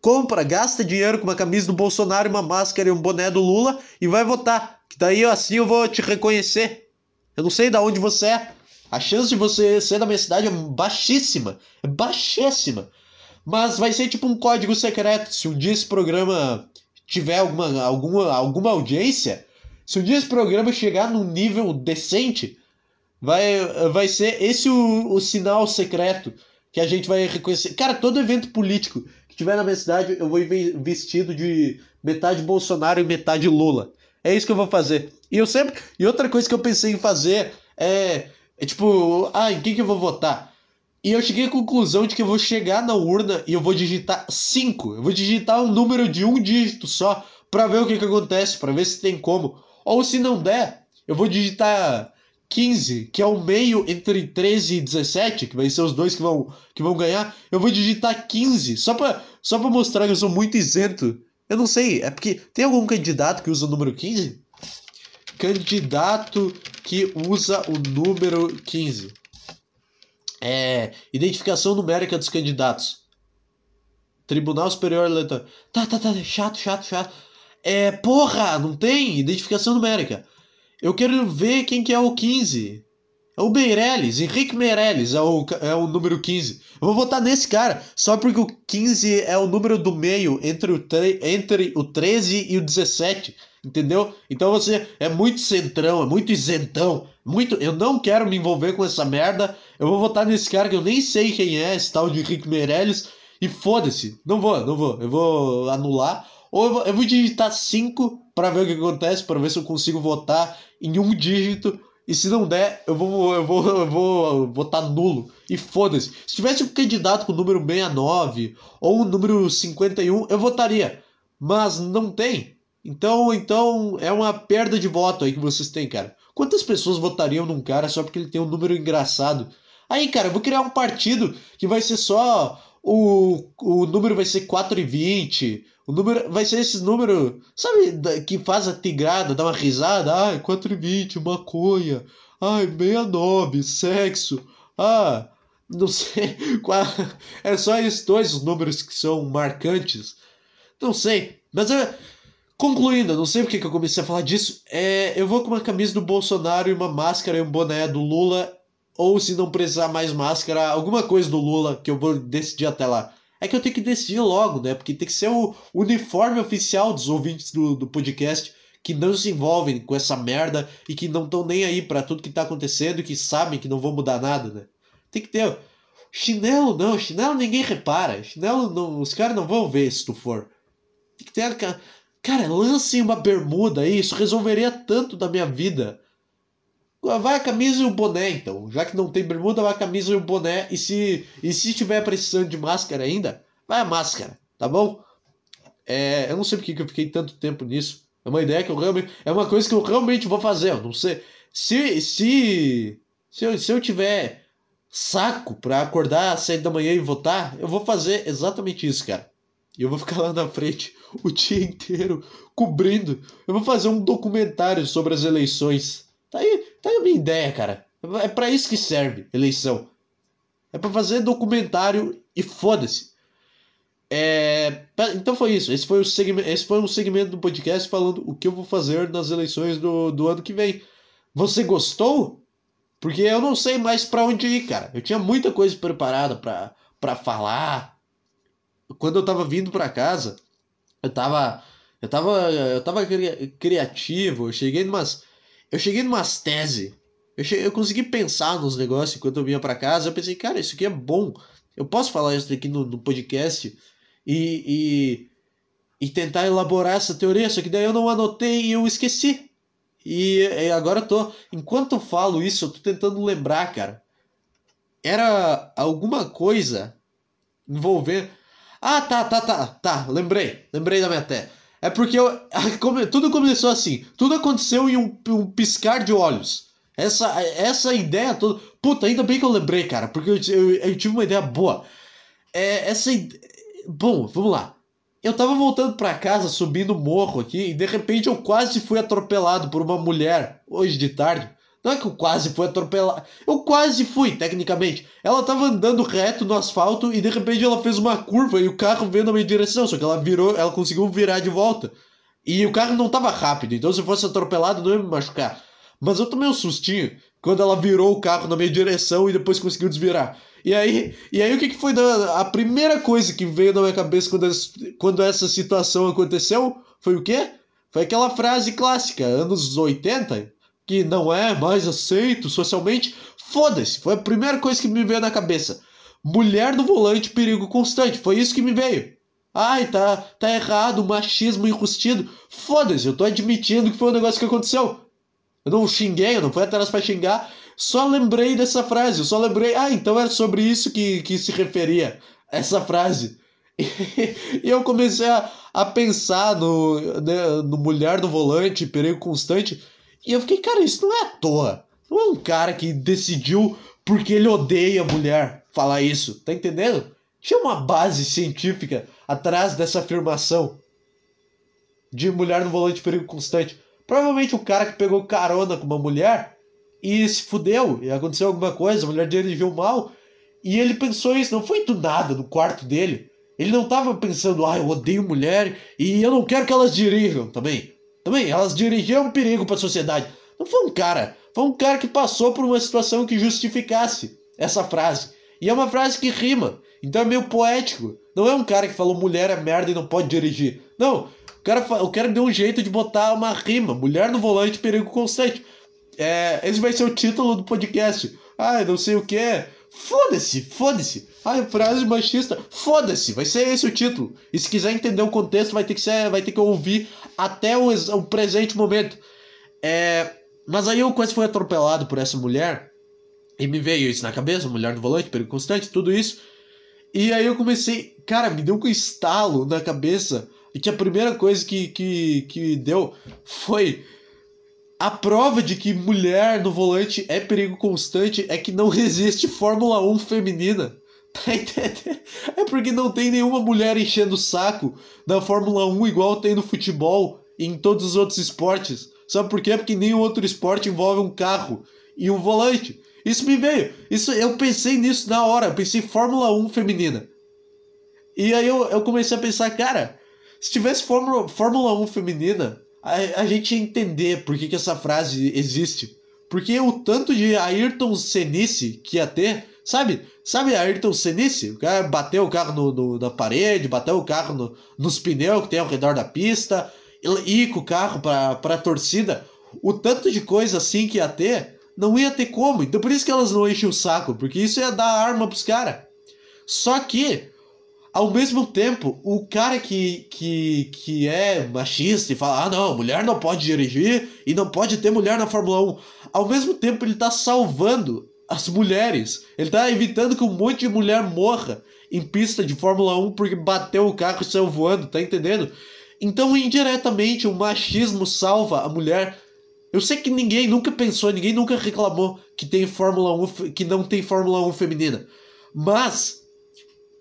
compra, gasta dinheiro com uma camisa do Bolsonaro, uma máscara e um boné do Lula e vai votar. Que daí assim eu vou te reconhecer. Eu não sei de onde você é. A chance de você ser da minha cidade é baixíssima. É baixíssima. Mas vai ser tipo um código secreto. Se um dia esse programa tiver alguma, alguma, alguma audiência, se um dia esse programa chegar num nível decente, vai, vai ser esse o, o sinal secreto que a gente vai reconhecer. Cara, todo evento político que tiver na minha cidade, eu vou vestido de metade Bolsonaro e metade Lula. É isso que eu vou fazer. E eu sempre. E outra coisa que eu pensei em fazer é. É tipo, ah, em quem que eu vou votar? E eu cheguei à conclusão de que eu vou chegar na urna e eu vou digitar 5. Eu vou digitar um número de um dígito só para ver o que, que acontece, para ver se tem como. Ou se não der, eu vou digitar 15, que é o meio entre 13 e 17, que vai ser os dois que vão, que vão ganhar. Eu vou digitar 15, só pra, só pra mostrar que eu sou muito isento. Eu não sei, é porque tem algum candidato que usa o número 15? Candidato que usa o número 15. É. Identificação numérica dos candidatos. Tribunal Superior Eleitoral. Tá, tá, tá. Chato, chato, chato. É. Porra, não tem identificação numérica. Eu quero ver quem que é o 15. É o Meirelles, Henrique Meirelles é o, é o número 15. Eu vou votar nesse cara, só porque o 15 é o número do meio entre o, entre o 13 e o 17, entendeu? Então você é muito centrão, é muito isentão, muito. Eu não quero me envolver com essa merda. Eu vou votar nesse cara que eu nem sei quem é, esse tal de Henrique Meirelles, e foda-se. Não vou, não vou. Eu vou anular. Ou eu vou, eu vou digitar 5 para ver o que acontece, para ver se eu consigo votar em um dígito e se não der, eu vou, eu vou, eu vou votar nulo. E foda-se. Se tivesse um candidato com o número 69 ou o número 51, eu votaria. Mas não tem. Então, então é uma perda de voto aí que vocês têm, cara. Quantas pessoas votariam num cara só porque ele tem um número engraçado? Aí, cara, eu vou criar um partido que vai ser só o, o número vai ser 4 e 20. O número vai ser esse número, sabe, que faz a tigrada, dá uma risada. Ai, 4 e 20, maconha. Ai, 69, sexo. Ah, não sei. É só esses dois os números que são marcantes. Não sei. Mas. Concluindo, não sei porque que eu comecei a falar disso. É, eu vou com uma camisa do Bolsonaro e uma máscara e um boné do Lula ou se não precisar mais máscara, alguma coisa do Lula que eu vou decidir até lá. É que eu tenho que decidir logo, né? Porque tem que ser o uniforme oficial dos ouvintes do, do podcast que não se envolvem com essa merda e que não estão nem aí para tudo que tá acontecendo e que sabem que não vão mudar nada, né? Tem que ter. Chinelo não, chinelo ninguém repara. Chinelo não, os caras não vão ver se tu for. Tem que ter. Cara, lancem uma bermuda aí, isso resolveria tanto da minha vida. Vai a camisa e o boné, então. Já que não tem bermuda, vai a camisa e o boné. E se, e se tiver precisando de máscara ainda, vai a máscara, tá bom? É, eu não sei porque que eu fiquei tanto tempo nisso. É uma ideia que eu realmente. É uma coisa que eu realmente vou fazer. Eu não sei. Se. Se. Se eu, se eu tiver saco pra acordar às sete da manhã e votar, eu vou fazer exatamente isso, cara. E eu vou ficar lá na frente o dia inteiro cobrindo. Eu vou fazer um documentário sobre as eleições. Tá aí, tá a minha ideia, cara. É para isso que serve eleição. É para fazer documentário e foda-se. É, então foi isso. Esse foi, o segmento, esse foi um segmento do podcast falando o que eu vou fazer nas eleições do, do ano que vem. Você gostou? Porque eu não sei mais para onde ir, cara. Eu tinha muita coisa preparada para falar. Quando eu tava vindo para casa, eu tava eu tava eu tava criativo, eu cheguei numas eu cheguei numas tese. Eu, cheguei, eu consegui pensar nos negócios enquanto eu vinha para casa. Eu pensei, cara, isso aqui é bom. Eu posso falar isso aqui no, no podcast e, e, e, tentar elaborar essa teoria. Só que daí eu não anotei e eu esqueci. E, e agora eu tô. Enquanto eu falo isso, eu tô tentando lembrar, cara. Era alguma coisa envolvendo. Ah, tá, tá, tá, tá. Lembrei. Lembrei da minha tese. É porque eu, tudo começou assim. Tudo aconteceu em um, um, piscar de olhos. Essa, essa ideia toda. Puta, ainda bem que eu lembrei, cara. Porque eu, eu, eu tive uma ideia boa. É, essa Bom, vamos lá. Eu tava voltando para casa, subindo o morro aqui, e de repente eu quase fui atropelado por uma mulher hoje de tarde. Não é que eu quase fui atropelado. Eu quase fui, tecnicamente. Ela tava andando reto no asfalto e de repente ela fez uma curva e o carro veio na minha direção. Só que ela virou, ela conseguiu virar de volta. E o carro não tava rápido, então se eu fosse atropelado não ia me machucar. Mas eu tomei um sustinho quando ela virou o carro na minha direção e depois conseguiu desvirar. E aí, e aí o que, que foi da, a primeira coisa que veio na minha cabeça quando, quando essa situação aconteceu? Foi o quê? Foi aquela frase clássica, anos 80, que não é mais aceito socialmente. Foda-se, foi a primeira coisa que me veio na cabeça. Mulher do volante, perigo constante. Foi isso que me veio. Ai, tá, tá errado, machismo enrustido. Foda-se, eu tô admitindo que foi um negócio que aconteceu. Eu não xinguei, eu não fui atrás para xingar. Só lembrei dessa frase, eu só lembrei. Ah, então era sobre isso que, que se referia essa frase. E, eu comecei a, a pensar no, né, no Mulher do Volante, Perigo Constante. E eu fiquei, cara, isso não é à toa. Não é um cara que decidiu porque ele odeia mulher falar isso, tá entendendo? Tinha uma base científica atrás dessa afirmação de mulher no volante perigo constante. Provavelmente o cara que pegou carona com uma mulher e se fudeu, e aconteceu alguma coisa, a mulher dirigiu mal, e ele pensou isso, não foi do nada no quarto dele. Ele não estava pensando, ah, eu odeio mulher e eu não quero que elas dirijam também. Também, elas dirigiam um perigo para a sociedade. Não foi um cara, foi um cara que passou por uma situação que justificasse essa frase. E é uma frase que rima. Então é meio poético. Não é um cara que falou mulher é merda e não pode dirigir. Não. O cara, o cara deu um jeito de botar uma rima. Mulher no volante, perigo constante. É, esse vai ser o título do podcast. Ah, não sei o que. Foda-se, foda-se. Ah, frase machista. Foda-se, vai ser esse o título. E se quiser entender o contexto, vai ter que, ser, vai ter que ouvir até o, o presente momento. É, mas aí eu quase fui atropelado por essa mulher. E me veio isso na cabeça, mulher no volante, perigo constante, tudo isso. E aí eu comecei, cara, me deu um estalo na cabeça. E que a primeira coisa que, que, que deu foi a prova de que mulher no volante é perigo constante é que não existe Fórmula 1 feminina. Tá? É porque não tem nenhuma mulher enchendo o saco na Fórmula 1 igual tem no futebol e em todos os outros esportes. Sabe por quê? Porque nenhum outro esporte envolve um carro e um volante. Isso me veio. Isso, eu pensei nisso na hora. Eu pensei Fórmula 1 feminina. E aí eu, eu comecei a pensar, cara, se tivesse Fórmula, Fórmula 1 feminina, a, a gente ia entender por que, que essa frase existe. Porque o tanto de Ayrton Senice que ia ter, sabe? Sabe Ayrton Senice? O cara bateu o carro no, no, na parede, bateu o carro no, nos pneus que tem ao redor da pista, ir com o carro para a torcida. O tanto de coisa assim que ia ter, não ia ter como. Então por isso que elas não enchem o saco, porque isso ia dar arma pros caras. Só que, ao mesmo tempo, o cara que, que, que é machista e fala: ah, não, mulher não pode dirigir e não pode ter mulher na Fórmula 1, ao mesmo tempo ele tá salvando as mulheres. Ele tá evitando que um monte de mulher morra em pista de Fórmula 1 porque bateu o carro e saiu voando, tá entendendo? Então, indiretamente, o machismo salva a mulher eu sei que ninguém nunca pensou, ninguém nunca reclamou que tem Fórmula 1, que não tem Fórmula 1 feminina. Mas,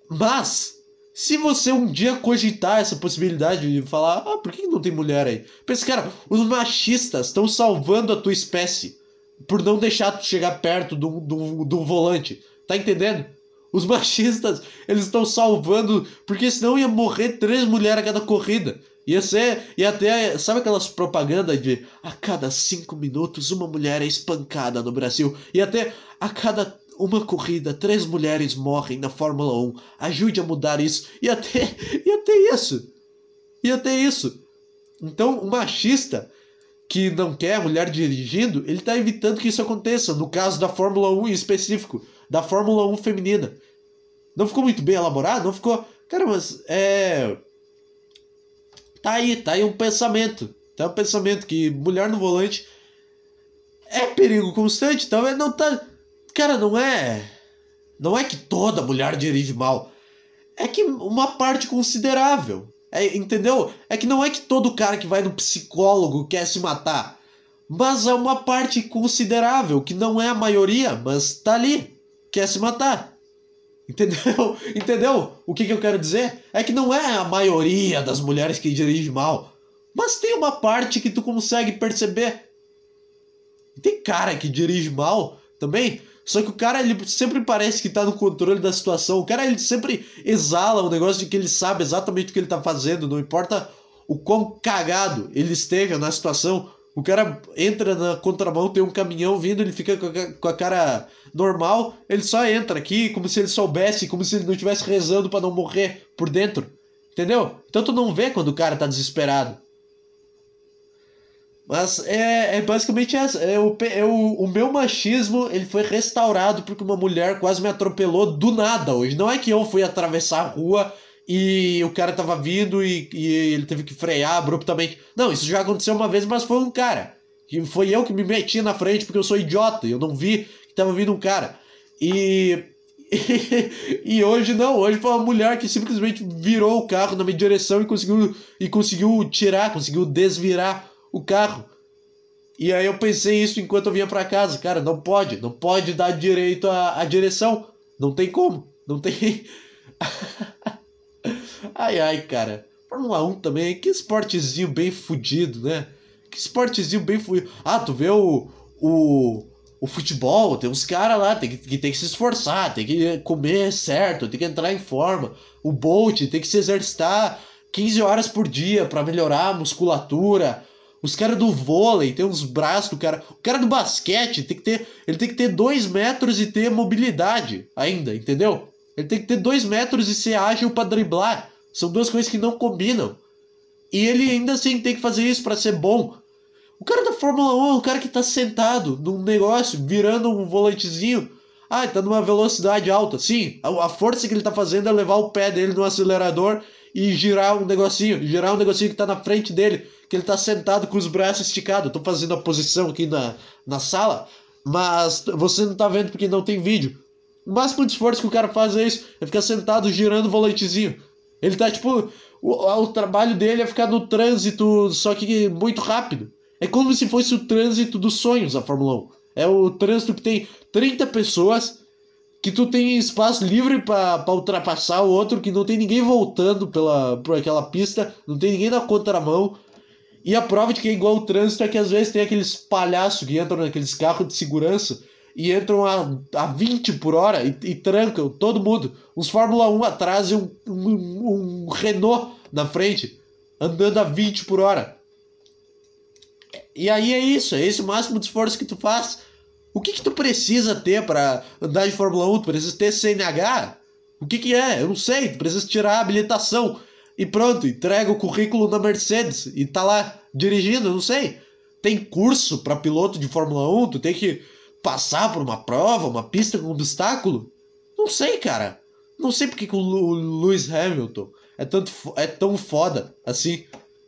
mas, se você um dia cogitar essa possibilidade de falar, ah, por que não tem mulher aí? Pensa, cara, os machistas estão salvando a tua espécie por não deixar tu chegar perto do, do, do volante. Tá entendendo? Os machistas, eles estão salvando, porque senão ia morrer três mulheres a cada corrida. Ia ser. Ia até. Sabe aquelas propagandas de a cada cinco minutos uma mulher é espancada no Brasil? E até a cada uma corrida, três mulheres morrem na Fórmula 1. Ajude a mudar isso. E até. E até isso. E até isso. Então, o machista que não quer mulher dirigindo, ele está evitando que isso aconteça. No caso da Fórmula 1 em específico, da Fórmula 1 feminina. Não ficou muito bem elaborado? Não ficou. Cara, mas é Tá aí, tá aí um pensamento. Tá um pensamento que mulher no volante é perigo constante, então ele não tá. Cara, não é. Não é que toda mulher dirige mal. É que uma parte considerável. É, entendeu? É que não é que todo cara que vai no psicólogo quer se matar. Mas é uma parte considerável, que não é a maioria, mas tá ali, quer se matar. Entendeu? Entendeu? O que, que eu quero dizer? É que não é a maioria das mulheres que dirige mal. Mas tem uma parte que tu consegue perceber. Tem cara que dirige mal também. Só que o cara ele sempre parece que tá no controle da situação. O cara ele sempre exala o negócio de que ele sabe exatamente o que ele tá fazendo. Não importa o quão cagado ele esteja na situação. O cara entra na contramão, tem um caminhão vindo, ele fica com a, cara normal, ele só entra aqui como se ele soubesse, como se ele não estivesse rezando para não morrer por dentro. Entendeu? Então tu não vê quando o cara tá desesperado. Mas é, é basicamente essa. É o, é o, o meu machismo ele foi restaurado porque uma mulher quase me atropelou do nada hoje. Não é que eu fui atravessar a rua e o cara tava vindo e, e ele teve que frear abruptamente. Não, isso já aconteceu uma vez, mas foi um cara. Que foi eu que me meti na frente porque eu sou idiota. Eu não vi que tava vindo um cara. E. e hoje não, hoje foi uma mulher que simplesmente virou o carro na minha direção e conseguiu, e conseguiu tirar, conseguiu desvirar o carro. E aí eu pensei isso enquanto eu vinha para casa. Cara, não pode, não pode dar direito à, à direção. Não tem como. Não tem. ai, ai, cara. Fórmula 1 também, que esportezinho bem fudido, né? Que esportezinho bem fudido. Ah, tu vê o, o, o futebol, tem uns caras lá tem que, que tem que se esforçar, tem que comer certo, tem que entrar em forma. O Bolt tem que se exercitar 15 horas por dia para melhorar a musculatura. Os caras do vôlei tem uns braços do cara. O cara do basquete tem que ter. Ele tem que ter dois metros e ter mobilidade ainda, entendeu? Ele tem que ter dois metros e ser ágil para driblar. São duas coisas que não combinam. E ele ainda assim tem que fazer isso para ser bom. O cara da Fórmula 1 é o cara que tá sentado num negócio, virando um volantezinho. Ah, tá numa velocidade alta. Sim, a, a força que ele tá fazendo é levar o pé dele no acelerador e girar um negocinho, girar um negocinho que tá na frente dele, que ele tá sentado com os braços esticados. Eu tô fazendo a posição aqui na, na sala, mas você não tá vendo porque não tem vídeo. O máximo de esforço que o cara faz é isso, é ficar sentado girando o volantezinho. Ele tá tipo. O, o trabalho dele é ficar no trânsito, só que muito rápido. É como se fosse o trânsito dos sonhos a Fórmula 1. É o trânsito que tem 30 pessoas, que tu tem espaço livre para ultrapassar o outro, que não tem ninguém voltando pela, por aquela pista, não tem ninguém na contramão. E a prova de que é igual o trânsito é que às vezes tem aqueles palhaços que entram naqueles carros de segurança e entram a, a 20 por hora e, e trancam todo mundo. Uns Fórmula 1 atrás e um, um, um Renault na frente, andando a 20 por hora. E aí é isso, é esse o máximo de esforço que tu faz. O que que tu precisa ter para andar de Fórmula 1? Tu precisa ter CNH? O que que é? Eu não sei, tu precisa tirar a habilitação. E pronto, entrega o currículo na Mercedes e tá lá dirigindo, eu não sei. Tem curso para piloto de Fórmula 1? Tu tem que passar por uma prova, uma pista com obstáculo? Não sei, cara. Não sei porque que o Lewis Hamilton é, tanto, é tão foda assim.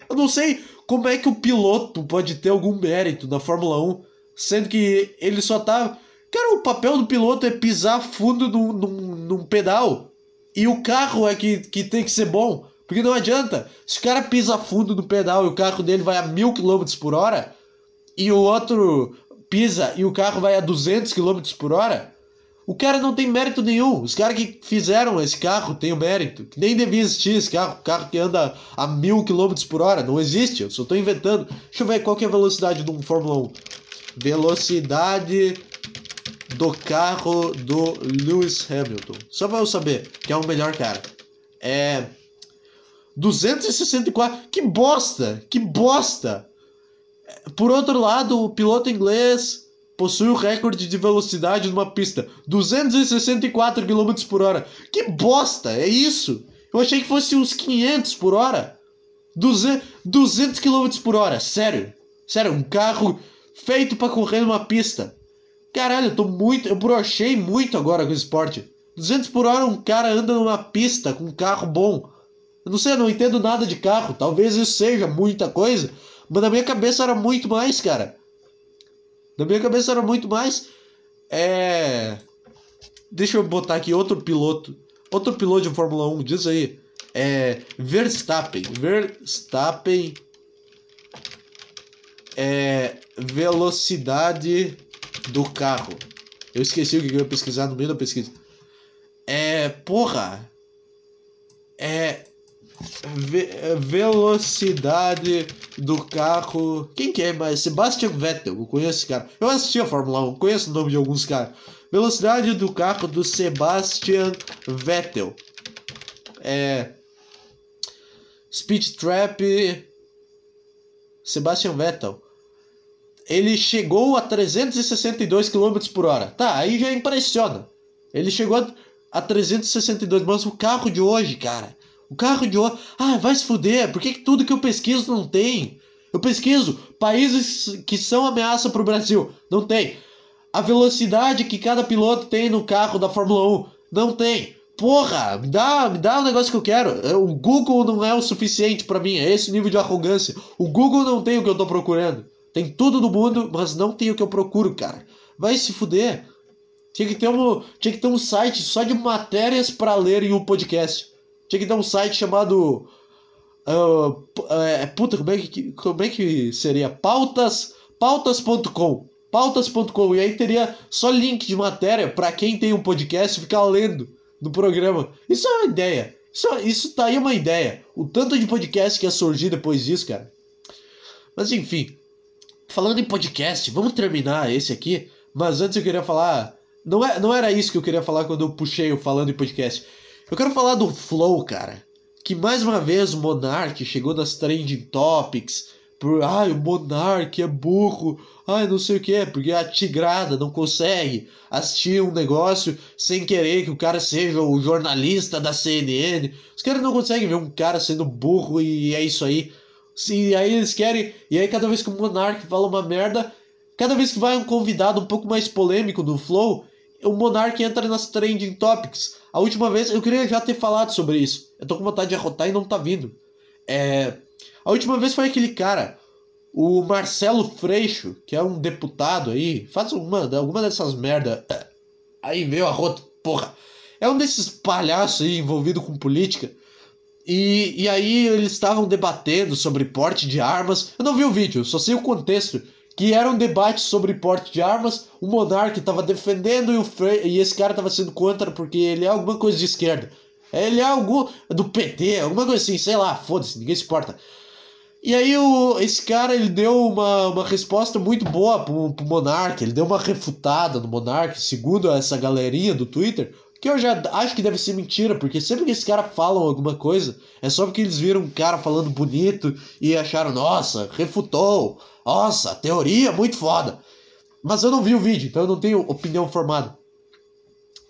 Eu não sei como é que o piloto pode ter algum mérito na Fórmula 1, sendo que ele só tá. Cara, o papel do piloto é pisar fundo num, num, num pedal. E o carro é que, que tem que ser bom. Porque não adianta. Se o cara pisa fundo no pedal e o carro dele vai a mil km por hora, e o outro pisa e o carro vai a 200 km por hora, o cara não tem mérito nenhum. Os caras que fizeram esse carro têm o mérito. Que nem devia existir esse carro. Carro que anda a mil km por hora. Não existe. Eu só estou inventando. Deixa eu ver qual que é a velocidade de um Fórmula 1. Velocidade do carro do Lewis Hamilton. Só para eu saber que é o melhor cara. É. 264. Que bosta! Que bosta! Por outro lado, o piloto inglês possui o recorde de velocidade numa pista, 264 km por hora. Que bosta, é isso? Eu achei que fosse uns 500 por hora. 200, 200 km por hora, sério. Sério, um carro feito para correr numa pista. Caralho, eu tô muito, eu brochei muito agora com o esporte. 200 por hora um cara anda numa pista com um carro bom. Eu não sei, eu não entendo nada de carro. Talvez isso seja muita coisa, mas na minha cabeça era muito mais, cara. Na minha cabeça era muito mais. É. Deixa eu botar aqui outro piloto. Outro piloto de Fórmula 1, diz aí. É. Verstappen. Verstappen. É. Velocidade do carro. Eu esqueci o que eu ia pesquisar no meio da pesquisa. É. Porra! É. Ve velocidade do carro. Quem que é mais? Sebastian Vettel, eu conheço esse cara. Eu assisti a Fórmula 1, conheço o nome de alguns caras. Velocidade do carro do Sebastian Vettel. É. Speed Trap. Sebastian Vettel. Ele chegou a 362 km por hora. Tá, aí já impressiona. Ele chegou a, a 362, mas o carro de hoje, cara o carro de ouro. Ah, vai se fuder. Por que, que tudo que eu pesquiso não tem? Eu pesquiso países que são ameaça para o Brasil. Não tem. A velocidade que cada piloto tem no carro da Fórmula 1. Não tem. Porra, me dá, me dá o negócio que eu quero. É, o Google não é o suficiente para mim, é esse nível de arrogância. O Google não tem o que eu tô procurando. Tem tudo no mundo, mas não tem o que eu procuro, cara. Vai se fuder. Tinha que ter um, tinha que ter um site só de matérias para ler em um podcast. Tinha que ter um site chamado. Uh, é, puta, como é, que, como é que seria? Pautas. Pautas.com. Pautas.com. E aí teria só link de matéria para quem tem um podcast ficar lendo no programa. Isso é uma ideia. Isso, isso tá aí uma ideia. O tanto de podcast que ia surgir depois disso, cara. Mas enfim. Falando em podcast, vamos terminar esse aqui. Mas antes eu queria falar não, é, não era isso que eu queria falar quando eu puxei o falando em podcast. Eu quero falar do Flow, cara. Que mais uma vez o Monark chegou nas trending topics. Por, ai, o Monark é burro. Ai, não sei o que, porque a tigrada não consegue assistir um negócio sem querer que o cara seja o jornalista da CNN. Os caras não conseguem ver um cara sendo burro e é isso aí. E aí eles querem. E aí cada vez que o Monark fala uma merda, cada vez que vai um convidado um pouco mais polêmico do Flow, o Monark entra nas trending topics. A última vez, eu queria já ter falado sobre isso. Eu tô com vontade de arrotar e não tá vindo. É, a última vez foi aquele cara, o Marcelo Freixo, que é um deputado aí, faz uma, alguma dessas merda. Aí veio a rota, porra. É um desses palhaços aí envolvido com política. E, e aí eles estavam debatendo sobre porte de armas. Eu não vi o vídeo, só sei o contexto que era um debate sobre porte de armas. O Monark estava defendendo e, o e esse cara estava sendo contra porque ele é alguma coisa de esquerda. Ele é algo do PT, alguma coisa assim, sei lá, foda-se, ninguém se importa. E aí o, esse cara ele deu uma, uma resposta muito boa pro, pro Monark, ele deu uma refutada no Monark, segundo essa galerinha do Twitter, que eu já acho que deve ser mentira, porque sempre que esse cara falam alguma coisa, é só porque eles viram um cara falando bonito e acharam, nossa, refutou, nossa, teoria muito foda. Mas eu não vi o vídeo, então eu não tenho opinião formada.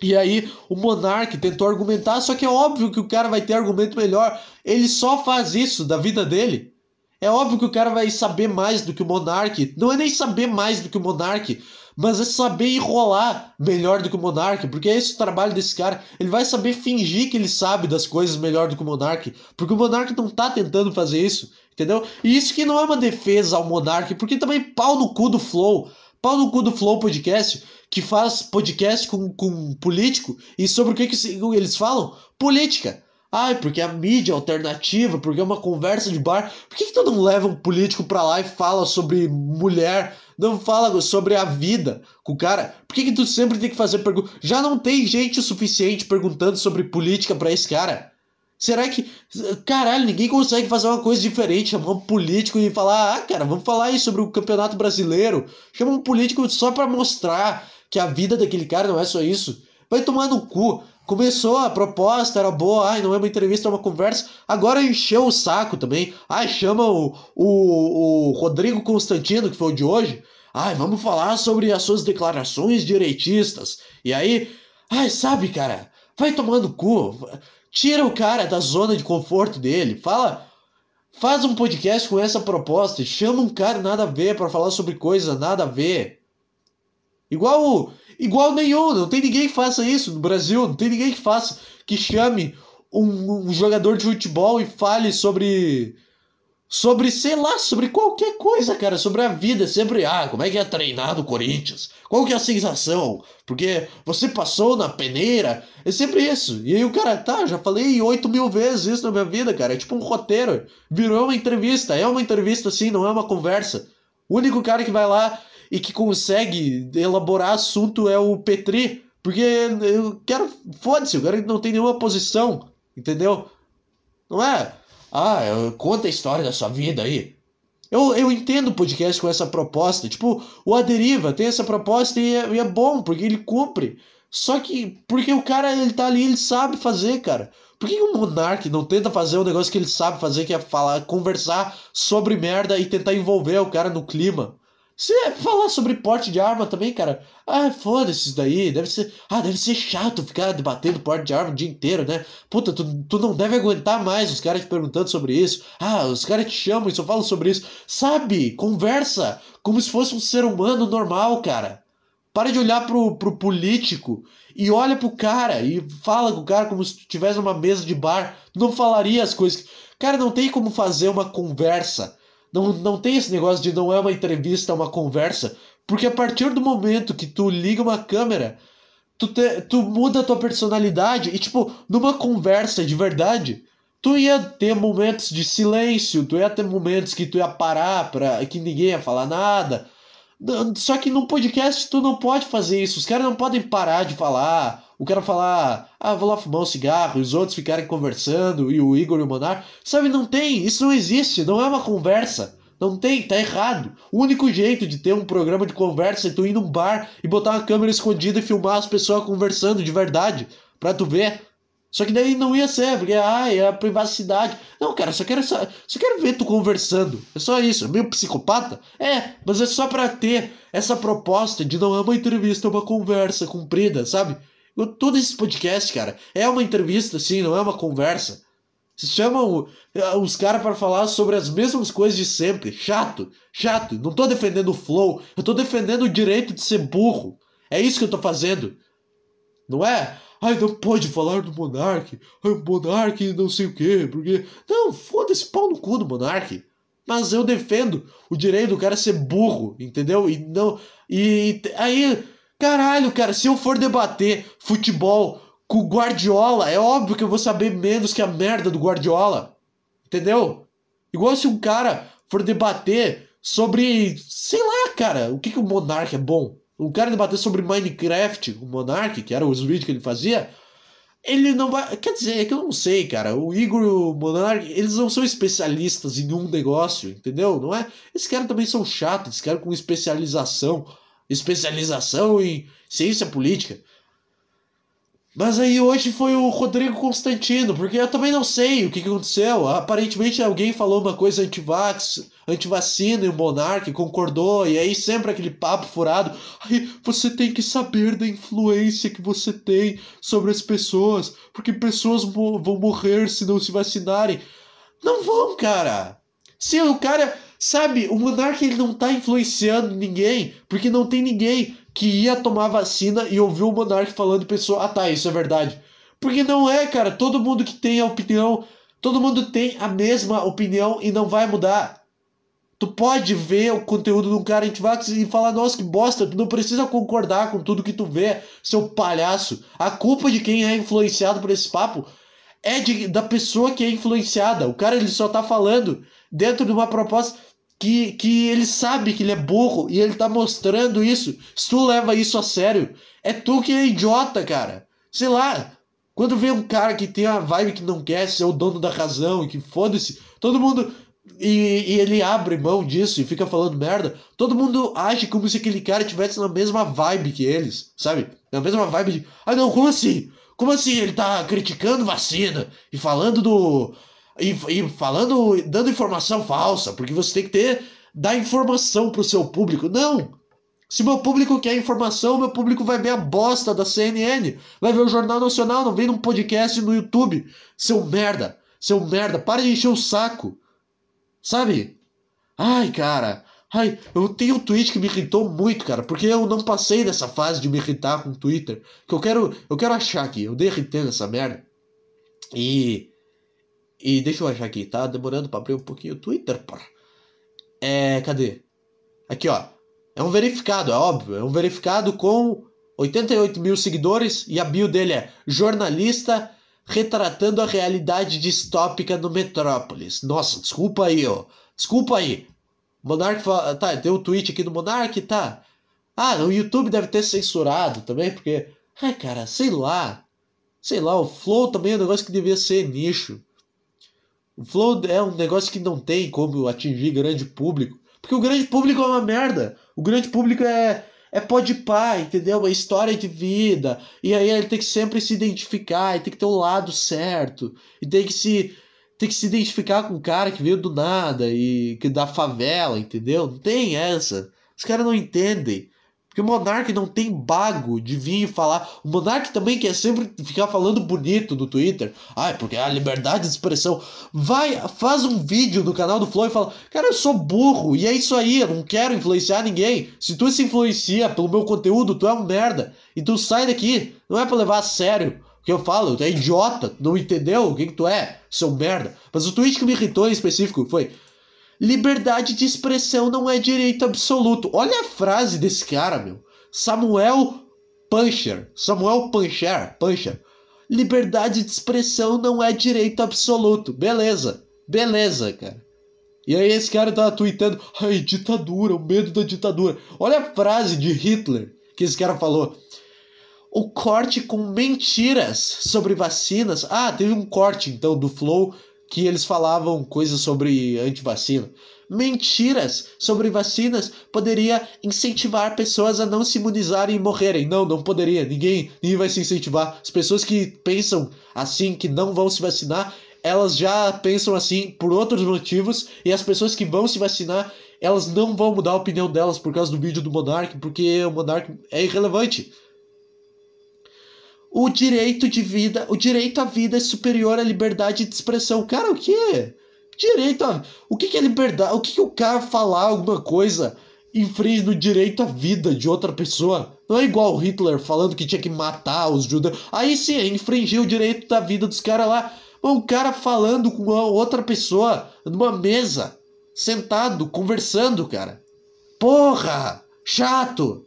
E aí o Monark tentou argumentar, só que é óbvio que o cara vai ter argumento melhor. Ele só faz isso da vida dele. É óbvio que o cara vai saber mais do que o Monark. Não é nem saber mais do que o Monark, mas é saber enrolar melhor do que o Monark, porque é esse o trabalho desse cara. Ele vai saber fingir que ele sabe das coisas melhor do que o Monark, porque o Monark não tá tentando fazer isso. Entendeu? E isso que não é uma defesa ao Monark, porque também pau no cu do Flow. Pau no cu do Flow Podcast, que faz podcast com, com político. E sobre o que, que eles falam? Política. Ai, porque a mídia alternativa, porque é uma conversa de bar. Por que, que tu não leva um político pra lá e fala sobre mulher? Não fala sobre a vida com o cara? Por que, que tu sempre tem que fazer perguntas? Já não tem gente o suficiente perguntando sobre política para esse cara? Será que. Caralho, ninguém consegue fazer uma coisa diferente, chamar um político e falar, ah, cara, vamos falar aí sobre o campeonato brasileiro. Chama um político só para mostrar que a vida daquele cara não é só isso. Vai tomar no cu. Começou a proposta, era boa, ai, não é uma entrevista, é uma conversa. Agora encheu o saco também. Ai, chama o, o, o Rodrigo Constantino, que foi o de hoje. Ai, vamos falar sobre as suas declarações direitistas. E aí, ai, sabe, cara, vai tomando cu. Tira o cara da zona de conforto dele. Fala. Faz um podcast com essa proposta. Chama um cara nada a ver para falar sobre coisa nada a ver. Igual. Igual nenhum. Não tem ninguém que faça isso no Brasil. Não tem ninguém que faça. Que chame um, um jogador de futebol e fale sobre sobre, sei lá, sobre qualquer coisa, cara, sobre a vida, sempre, ah, como é que é treinar no Corinthians? Qual que é a sensação? Porque você passou na peneira, é sempre isso. E aí o cara, tá, já falei oito mil vezes isso na minha vida, cara, é tipo um roteiro, virou uma entrevista, é uma entrevista assim, não é uma conversa. O único cara que vai lá e que consegue elaborar assunto é o Petri, porque eu quero, foda-se, o cara não tem nenhuma posição, entendeu? Não é? Ah, conta a história da sua vida aí. Eu, eu entendo o podcast com essa proposta. Tipo, o Aderiva tem essa proposta e é, e é, bom, porque ele cumpre. Só que, porque o cara, ele tá ali, ele sabe fazer, cara. Por que, o Monark não tenta fazer o negócio que ele sabe fazer, que é falar, conversar sobre merda e tentar envolver o cara no clima? Se falar sobre porte de arma também, cara, ah, foda-se isso daí, deve ser, ah, deve ser chato ficar debatendo porte de arma o dia inteiro, né? Puta, tu, tu não deve aguentar mais os caras te perguntando sobre isso. Ah, os caras te chamam e só falam sobre isso. Sabe? Conversa como se fosse um ser humano normal, cara. Para de olhar pro, pro político e olha pro cara e fala com o cara como se tivesse uma mesa de bar. Não falaria as coisas. Cara, não tem como fazer uma conversa. Não, não tem esse negócio de não é uma entrevista, é uma conversa. Porque a partir do momento que tu liga uma câmera, tu, te, tu muda a tua personalidade. E, tipo, numa conversa de verdade, tu ia ter momentos de silêncio, tu ia ter momentos que tu ia parar pra que ninguém ia falar nada. Só que num podcast tu não pode fazer isso. Os caras não podem parar de falar. O cara falar, ah, vou lá fumar um cigarro, e os outros ficarem conversando, e o Igor e o Monar. Sabe, não tem, isso não existe, não é uma conversa. Não tem, tá errado. O único jeito de ter um programa de conversa é tu ir num bar e botar uma câmera escondida e filmar as pessoas conversando de verdade, pra tu ver. Só que daí não ia ser, porque ai, é a privacidade. Não, cara, só quero, só, só quero ver tu conversando. É só isso. É meio psicopata? É, mas é só para ter essa proposta de não é uma entrevista, é uma conversa comprida, sabe? Todo esse podcast, cara, é uma entrevista, sim, não é uma conversa. Se chamam eh, os caras para falar sobre as mesmas coisas de sempre. Chato, chato. Não tô defendendo o flow, eu tô defendendo o direito de ser burro. É isso que eu tô fazendo. Não é? Ai, não pode falar do Monark. Ai, o Monark não sei o quê, porque. Não, foda-se, pau no cu do Monark. Mas eu defendo o direito do cara ser burro, entendeu? E não. E aí, caralho, cara, se eu for debater futebol com o Guardiola, é óbvio que eu vou saber menos que a merda do Guardiola. Entendeu? Igual se um cara for debater sobre, sei lá, cara, o que, que o Monark é bom. Um cara debater sobre Minecraft, o Monark, que era os vídeos que ele fazia, ele não vai. Quer dizer, é que eu não sei, cara. O Igor e o Monark, eles não são especialistas em um negócio, entendeu? Não é? Esses caras também são chatos, esses caras com especialização. Especialização em ciência política. Mas aí hoje foi o Rodrigo Constantino, porque eu também não sei o que, aconteceu. Aparentemente alguém falou uma coisa anti-vax, anti-vacina e o Monark concordou, e aí sempre aquele papo furado. Aí você tem que saber da influência que você tem sobre as pessoas, porque pessoas vão morrer se não se vacinarem. Não vão, cara! Se o cara. Sabe, o Monark ele não tá influenciando ninguém, porque não tem ninguém que ia tomar vacina e ouviu o Monark falando pessoa, ah tá, isso é verdade. Porque não é, cara, todo mundo que tem a opinião, todo mundo tem a mesma opinião e não vai mudar. Tu pode ver o conteúdo de um cara antivax e falar, nossa, que bosta, tu não precisa concordar com tudo que tu vê, seu palhaço. A culpa de quem é influenciado por esse papo é de, da pessoa que é influenciada. O cara ele só tá falando dentro de uma proposta que, que ele sabe que ele é burro e ele tá mostrando isso. Se tu leva isso a sério, é tu que é idiota, cara. Sei lá, quando vem um cara que tem a vibe que não quer ser o dono da razão e que foda-se, todo mundo. E, e, ele abre mão disso e fica falando merda. Todo mundo age como se aquele cara tivesse na mesma vibe que eles, sabe? Na mesma vibe de. Ah, não, como assim? Como assim ele tá criticando vacina e falando do e, e falando, dando informação falsa, porque você tem que ter, dar informação pro seu público. Não! Se meu público quer informação, meu público vai ver a bosta da CNN, vai ver o Jornal Nacional, não vem num podcast no YouTube. Seu merda, seu merda, para de encher o saco. Sabe? Ai, cara. Ai, eu tenho um tweet que me irritou muito, cara, porque eu não passei dessa fase de me irritar com o Twitter. Que eu quero, eu quero achar aqui, eu dei RT nessa merda. E e deixa eu achar aqui, tá demorando para abrir um pouquinho o Twitter, porra. É, cadê? Aqui, ó. É um verificado, é óbvio. É um verificado com 88 mil seguidores e a bio dele é jornalista retratando a realidade distópica no Metrópolis. Nossa, desculpa aí, ó. Desculpa aí. Monark fala, tá, tem um tweet aqui do Monark, tá. Ah, o YouTube deve ter censurado também, porque. Ai, cara, sei lá. Sei lá, o Flow também é um negócio que devia ser nicho. O Flow é um negócio que não tem como atingir grande público. Porque o grande público é uma merda. O grande público é, é pó de pá, entendeu? Uma história de vida. E aí ele tem que sempre se identificar, ele tem que ter o um lado certo. E tem que se tem que se identificar com um cara que veio do nada e que da favela, entendeu? Não tem essa. Os caras não entendem. Porque o monarca não tem bago de vir falar. O monarca também quer sempre ficar falando bonito no Twitter. Ai, porque a liberdade de expressão. Vai, faz um vídeo no canal do Flow e fala: Cara, eu sou burro e é isso aí, eu não quero influenciar ninguém. Se tu se influencia pelo meu conteúdo, tu é um merda. E tu sai daqui. Não é pra levar a sério o que eu falo, tu é idiota, não entendeu o que, que tu é, seu merda. Mas o tweet que me irritou em específico foi: Liberdade de expressão não é direito absoluto. Olha a frase desse cara, meu. Samuel Puncher. Samuel Puncher. Puncher. Liberdade de expressão não é direito absoluto. Beleza. Beleza, cara. E aí esse cara tá tweetando, ai, ditadura, o medo da ditadura. Olha a frase de Hitler que esse cara falou. O corte com mentiras sobre vacinas. Ah, teve um corte então do Flow que eles falavam coisas sobre antivacina. Mentiras sobre vacinas poderia incentivar pessoas a não se imunizarem e morrerem. Não, não poderia. Ninguém, ninguém vai se incentivar. As pessoas que pensam assim, que não vão se vacinar, elas já pensam assim por outros motivos. E as pessoas que vão se vacinar, elas não vão mudar a opinião delas por causa do vídeo do Monark, porque o Monark é irrelevante. O direito de vida, o direito à vida é superior à liberdade de expressão. Cara, o que? Direito a. O que, que é liberdade? O que, que o cara falar alguma coisa infringe no direito à vida de outra pessoa? Não é igual Hitler falando que tinha que matar os judeus. Aí sim, é infringir o direito da vida dos caras lá. Um cara falando com outra pessoa numa mesa, sentado, conversando, cara. Porra! Chato!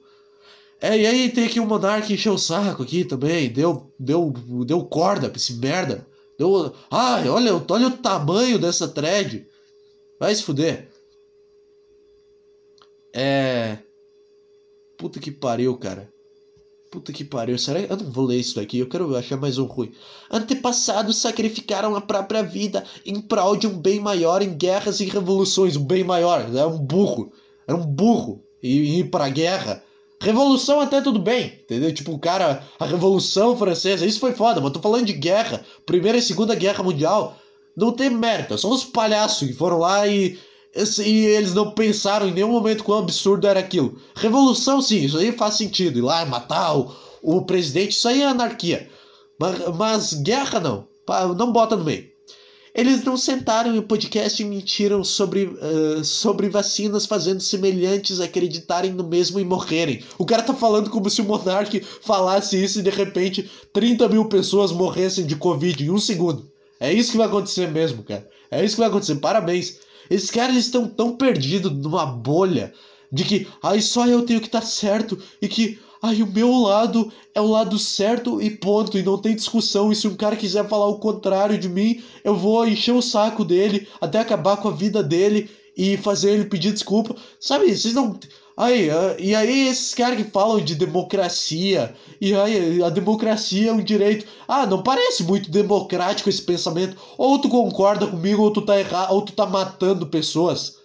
É, e aí tem aqui o Monark encheu o saco aqui também, deu, deu, deu corda pra esse merda. Deu, ai, olha, olha o tamanho dessa thread. Vai se fuder. É. Puta que pariu, cara. Puta que pariu. Será que eu não vou ler isso daqui? Eu quero achar mais um ruim. Antepassados sacrificaram a própria vida em prol de um bem maior em guerras e revoluções. Um bem maior. Era um burro. Era um burro. E ir pra guerra Revolução até tudo bem, entendeu? Tipo, cara, a Revolução Francesa, isso foi foda, mas tô falando de guerra, Primeira e Segunda Guerra Mundial, não tem mérito, são os palhaços que foram lá e, e eles não pensaram em nenhum momento quão absurdo era aquilo. Revolução, sim, isso aí faz sentido, ir lá e matar o, o presidente, isso aí é anarquia. Mas, mas guerra não, não bota no meio. Eles não sentaram em podcast e mentiram sobre, uh, sobre vacinas fazendo semelhantes acreditarem no mesmo e morrerem. O cara tá falando como se o Monark falasse isso e de repente 30 mil pessoas morressem de Covid em um segundo. É isso que vai acontecer mesmo, cara. É isso que vai acontecer. Parabéns. Esses caras estão tão perdidos numa bolha de que, ai, só eu tenho que estar tá certo e que Ai, o meu lado é o lado certo e ponto, e não tem discussão. E se um cara quiser falar o contrário de mim, eu vou encher o saco dele até acabar com a vida dele e fazer ele pedir desculpa. Sabe, vocês não. Aí, ah, e aí esses caras que falam de democracia, e aí a democracia é um direito. Ah, não parece muito democrático esse pensamento. Ou tu concorda comigo, ou tu tá errado, ou tu tá matando pessoas.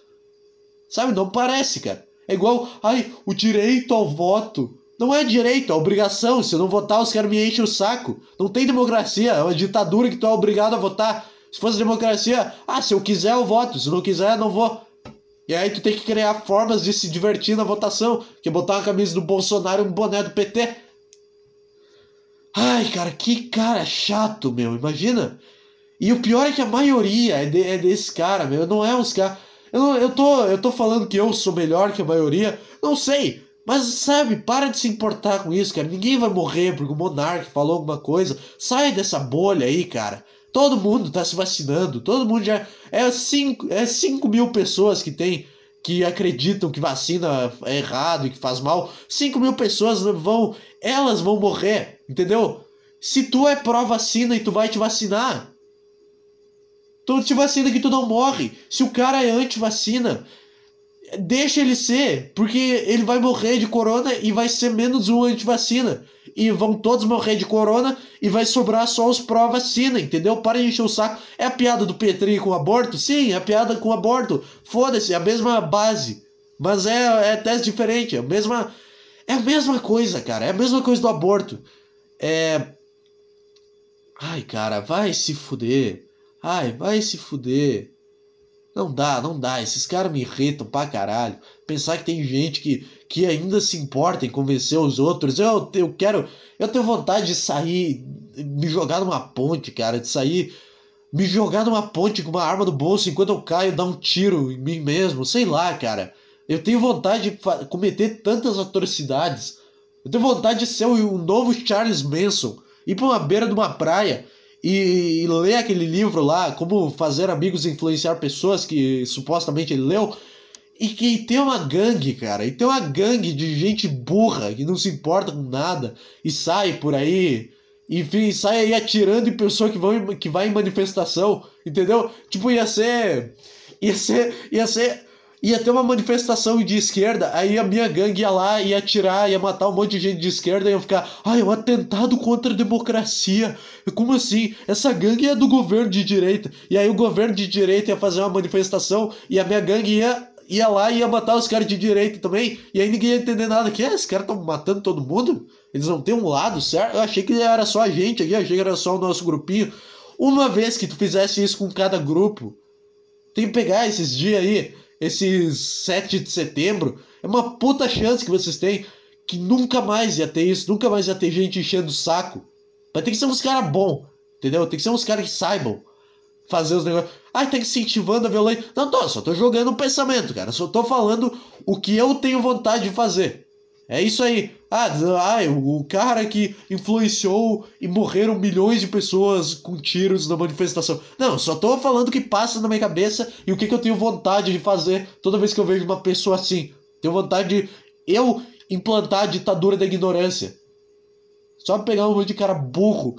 Sabe, não parece, cara. É igual, ai, o direito ao voto. Não é direito, é obrigação. Se eu não votar, os caras me enchem o saco. Não tem democracia, é uma ditadura que tu é obrigado a votar. Se fosse democracia, ah, se eu quiser eu voto, se não quiser não vou. E aí tu tem que criar formas de se divertir na votação, que é botar uma camisa do Bolsonaro e um boné do PT. Ai, cara, que cara chato, meu, imagina. E o pior é que a maioria é, de, é desse cara, meu, não é uns caras... Eu, eu, tô, eu tô falando que eu sou melhor que a maioria, não sei, mas sabe, para de se importar com isso, cara. Ninguém vai morrer porque o Monark falou alguma coisa. Sai dessa bolha aí, cara. Todo mundo tá se vacinando. Todo mundo já. É 5 é cinco mil pessoas que tem. Que acreditam que vacina é errado e que faz mal. 5 mil pessoas vão. Elas vão morrer, entendeu? Se tu é pró-vacina e tu vai te vacinar, tu te vacina que tu não morre. Se o cara é anti-vacina, deixa ele ser, porque ele vai morrer de corona e vai ser menos um antivacina. E vão todos morrer de corona e vai sobrar só os pró-vacina, entendeu? Para de encher o saco. É a piada do Petri com aborto? Sim, é a piada com aborto. Foda-se, é a mesma base. Mas é, é teste diferente, é a mesma. É a mesma coisa, cara. É a mesma coisa do aborto. É. Ai, cara, vai se fuder. Ai, vai se fuder. Não dá, não dá. Esses caras me irritam pra caralho. Pensar que tem gente que, que ainda se importa em convencer os outros. Eu, eu quero. Eu tenho vontade de sair, me jogar numa ponte, cara. De sair, me jogar numa ponte com uma arma no bolso enquanto eu caio, dar um tiro em mim mesmo. Sei lá, cara. Eu tenho vontade de cometer tantas atrocidades. Eu tenho vontade de ser o, o novo Charles Manson. Ir pra uma beira de uma praia e, ler aquele livro lá, Como Fazer Amigos Influenciar Pessoas, que supostamente ele leu, e que tem uma gangue, cara, e tem uma gangue de gente burra que não se importa com nada e sai por aí, enfim, sai aí atirando em pessoa que, vão, que vai em manifestação, entendeu? Tipo, ia ser. Ia ser. Ia ser ia ter uma manifestação de esquerda, aí a minha gangue ia lá, ia atirar, ia matar um monte de gente de esquerda, ia ficar, ai, é um atentado contra a democracia. Como assim? Essa gangue é do governo de direita. E aí o governo de direita ia fazer uma manifestação e a minha gangue ia, ia lá e ia matar os caras de direita também. E aí ninguém ia entender nada. Que é? Esses caras estão matando todo mundo? Eles não têm um lado, certo? Eu achei que era só a gente aqui, achei que era só o nosso grupinho. Uma vez que tu fizesse isso com cada grupo, tem que pegar esses dias aí esses 7 de setembro, é uma puta chance que vocês têm que nunca mais ia ter isso, nunca mais ia ter gente enchendo o saco. Vai ter que ser uns caras bons, entendeu? Tem que ser uns caras que saibam fazer os negócios. Ai, tá incentivando a violência. Não, tô, só tô jogando um pensamento, cara. Só tô falando o que eu tenho vontade de fazer. É isso aí. Ah, ah, o cara que influenciou e morreram milhões de pessoas com tiros na manifestação. Não, só tô falando o que passa na minha cabeça e o que, que eu tenho vontade de fazer toda vez que eu vejo uma pessoa assim. Tenho vontade de eu implantar a ditadura da ignorância. Só pegar um monte de cara burro,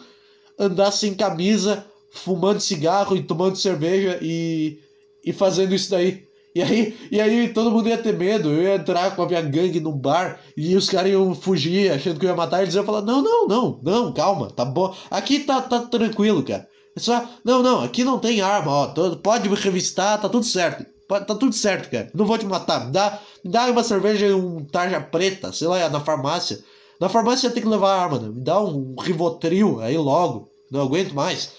andar sem camisa, fumando cigarro e tomando cerveja e, e fazendo isso daí. E aí, e aí todo mundo ia ter medo. Eu ia entrar com a minha gangue num bar e os caras iam fugir achando que eu ia matar. Eles iam falar: Não, não, não, não, calma, tá bom. Aqui tá, tá tranquilo, cara. É só, não, não, aqui não tem arma, ó. Pode me revistar, tá tudo certo. Tá tudo certo, cara. Não vou te matar. Me dá, me dá uma cerveja e um tarja preta, sei lá, na farmácia. Na farmácia tem que levar arma, né? Me dá um Rivotril aí logo. Não aguento mais.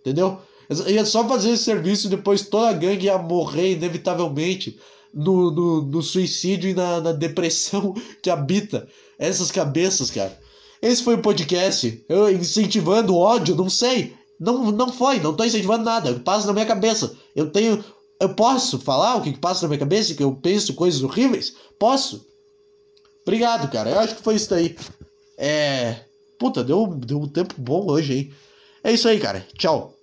Entendeu? Ia só fazer esse serviço e depois toda a gangue ia morrer inevitavelmente no, no, no suicídio e na, na, depressão que habita essas cabeças, cara. Esse foi o podcast. Eu incentivando ódio, não sei. Não, não foi, não tô incentivando nada. Passa na minha cabeça. Eu tenho. Eu posso falar o que passa na minha cabeça, que eu penso coisas horríveis? Posso. Obrigado, cara. Eu acho que foi isso aí. É. Puta, deu, deu um tempo bom hoje, hein? É isso aí, cara. Tchau.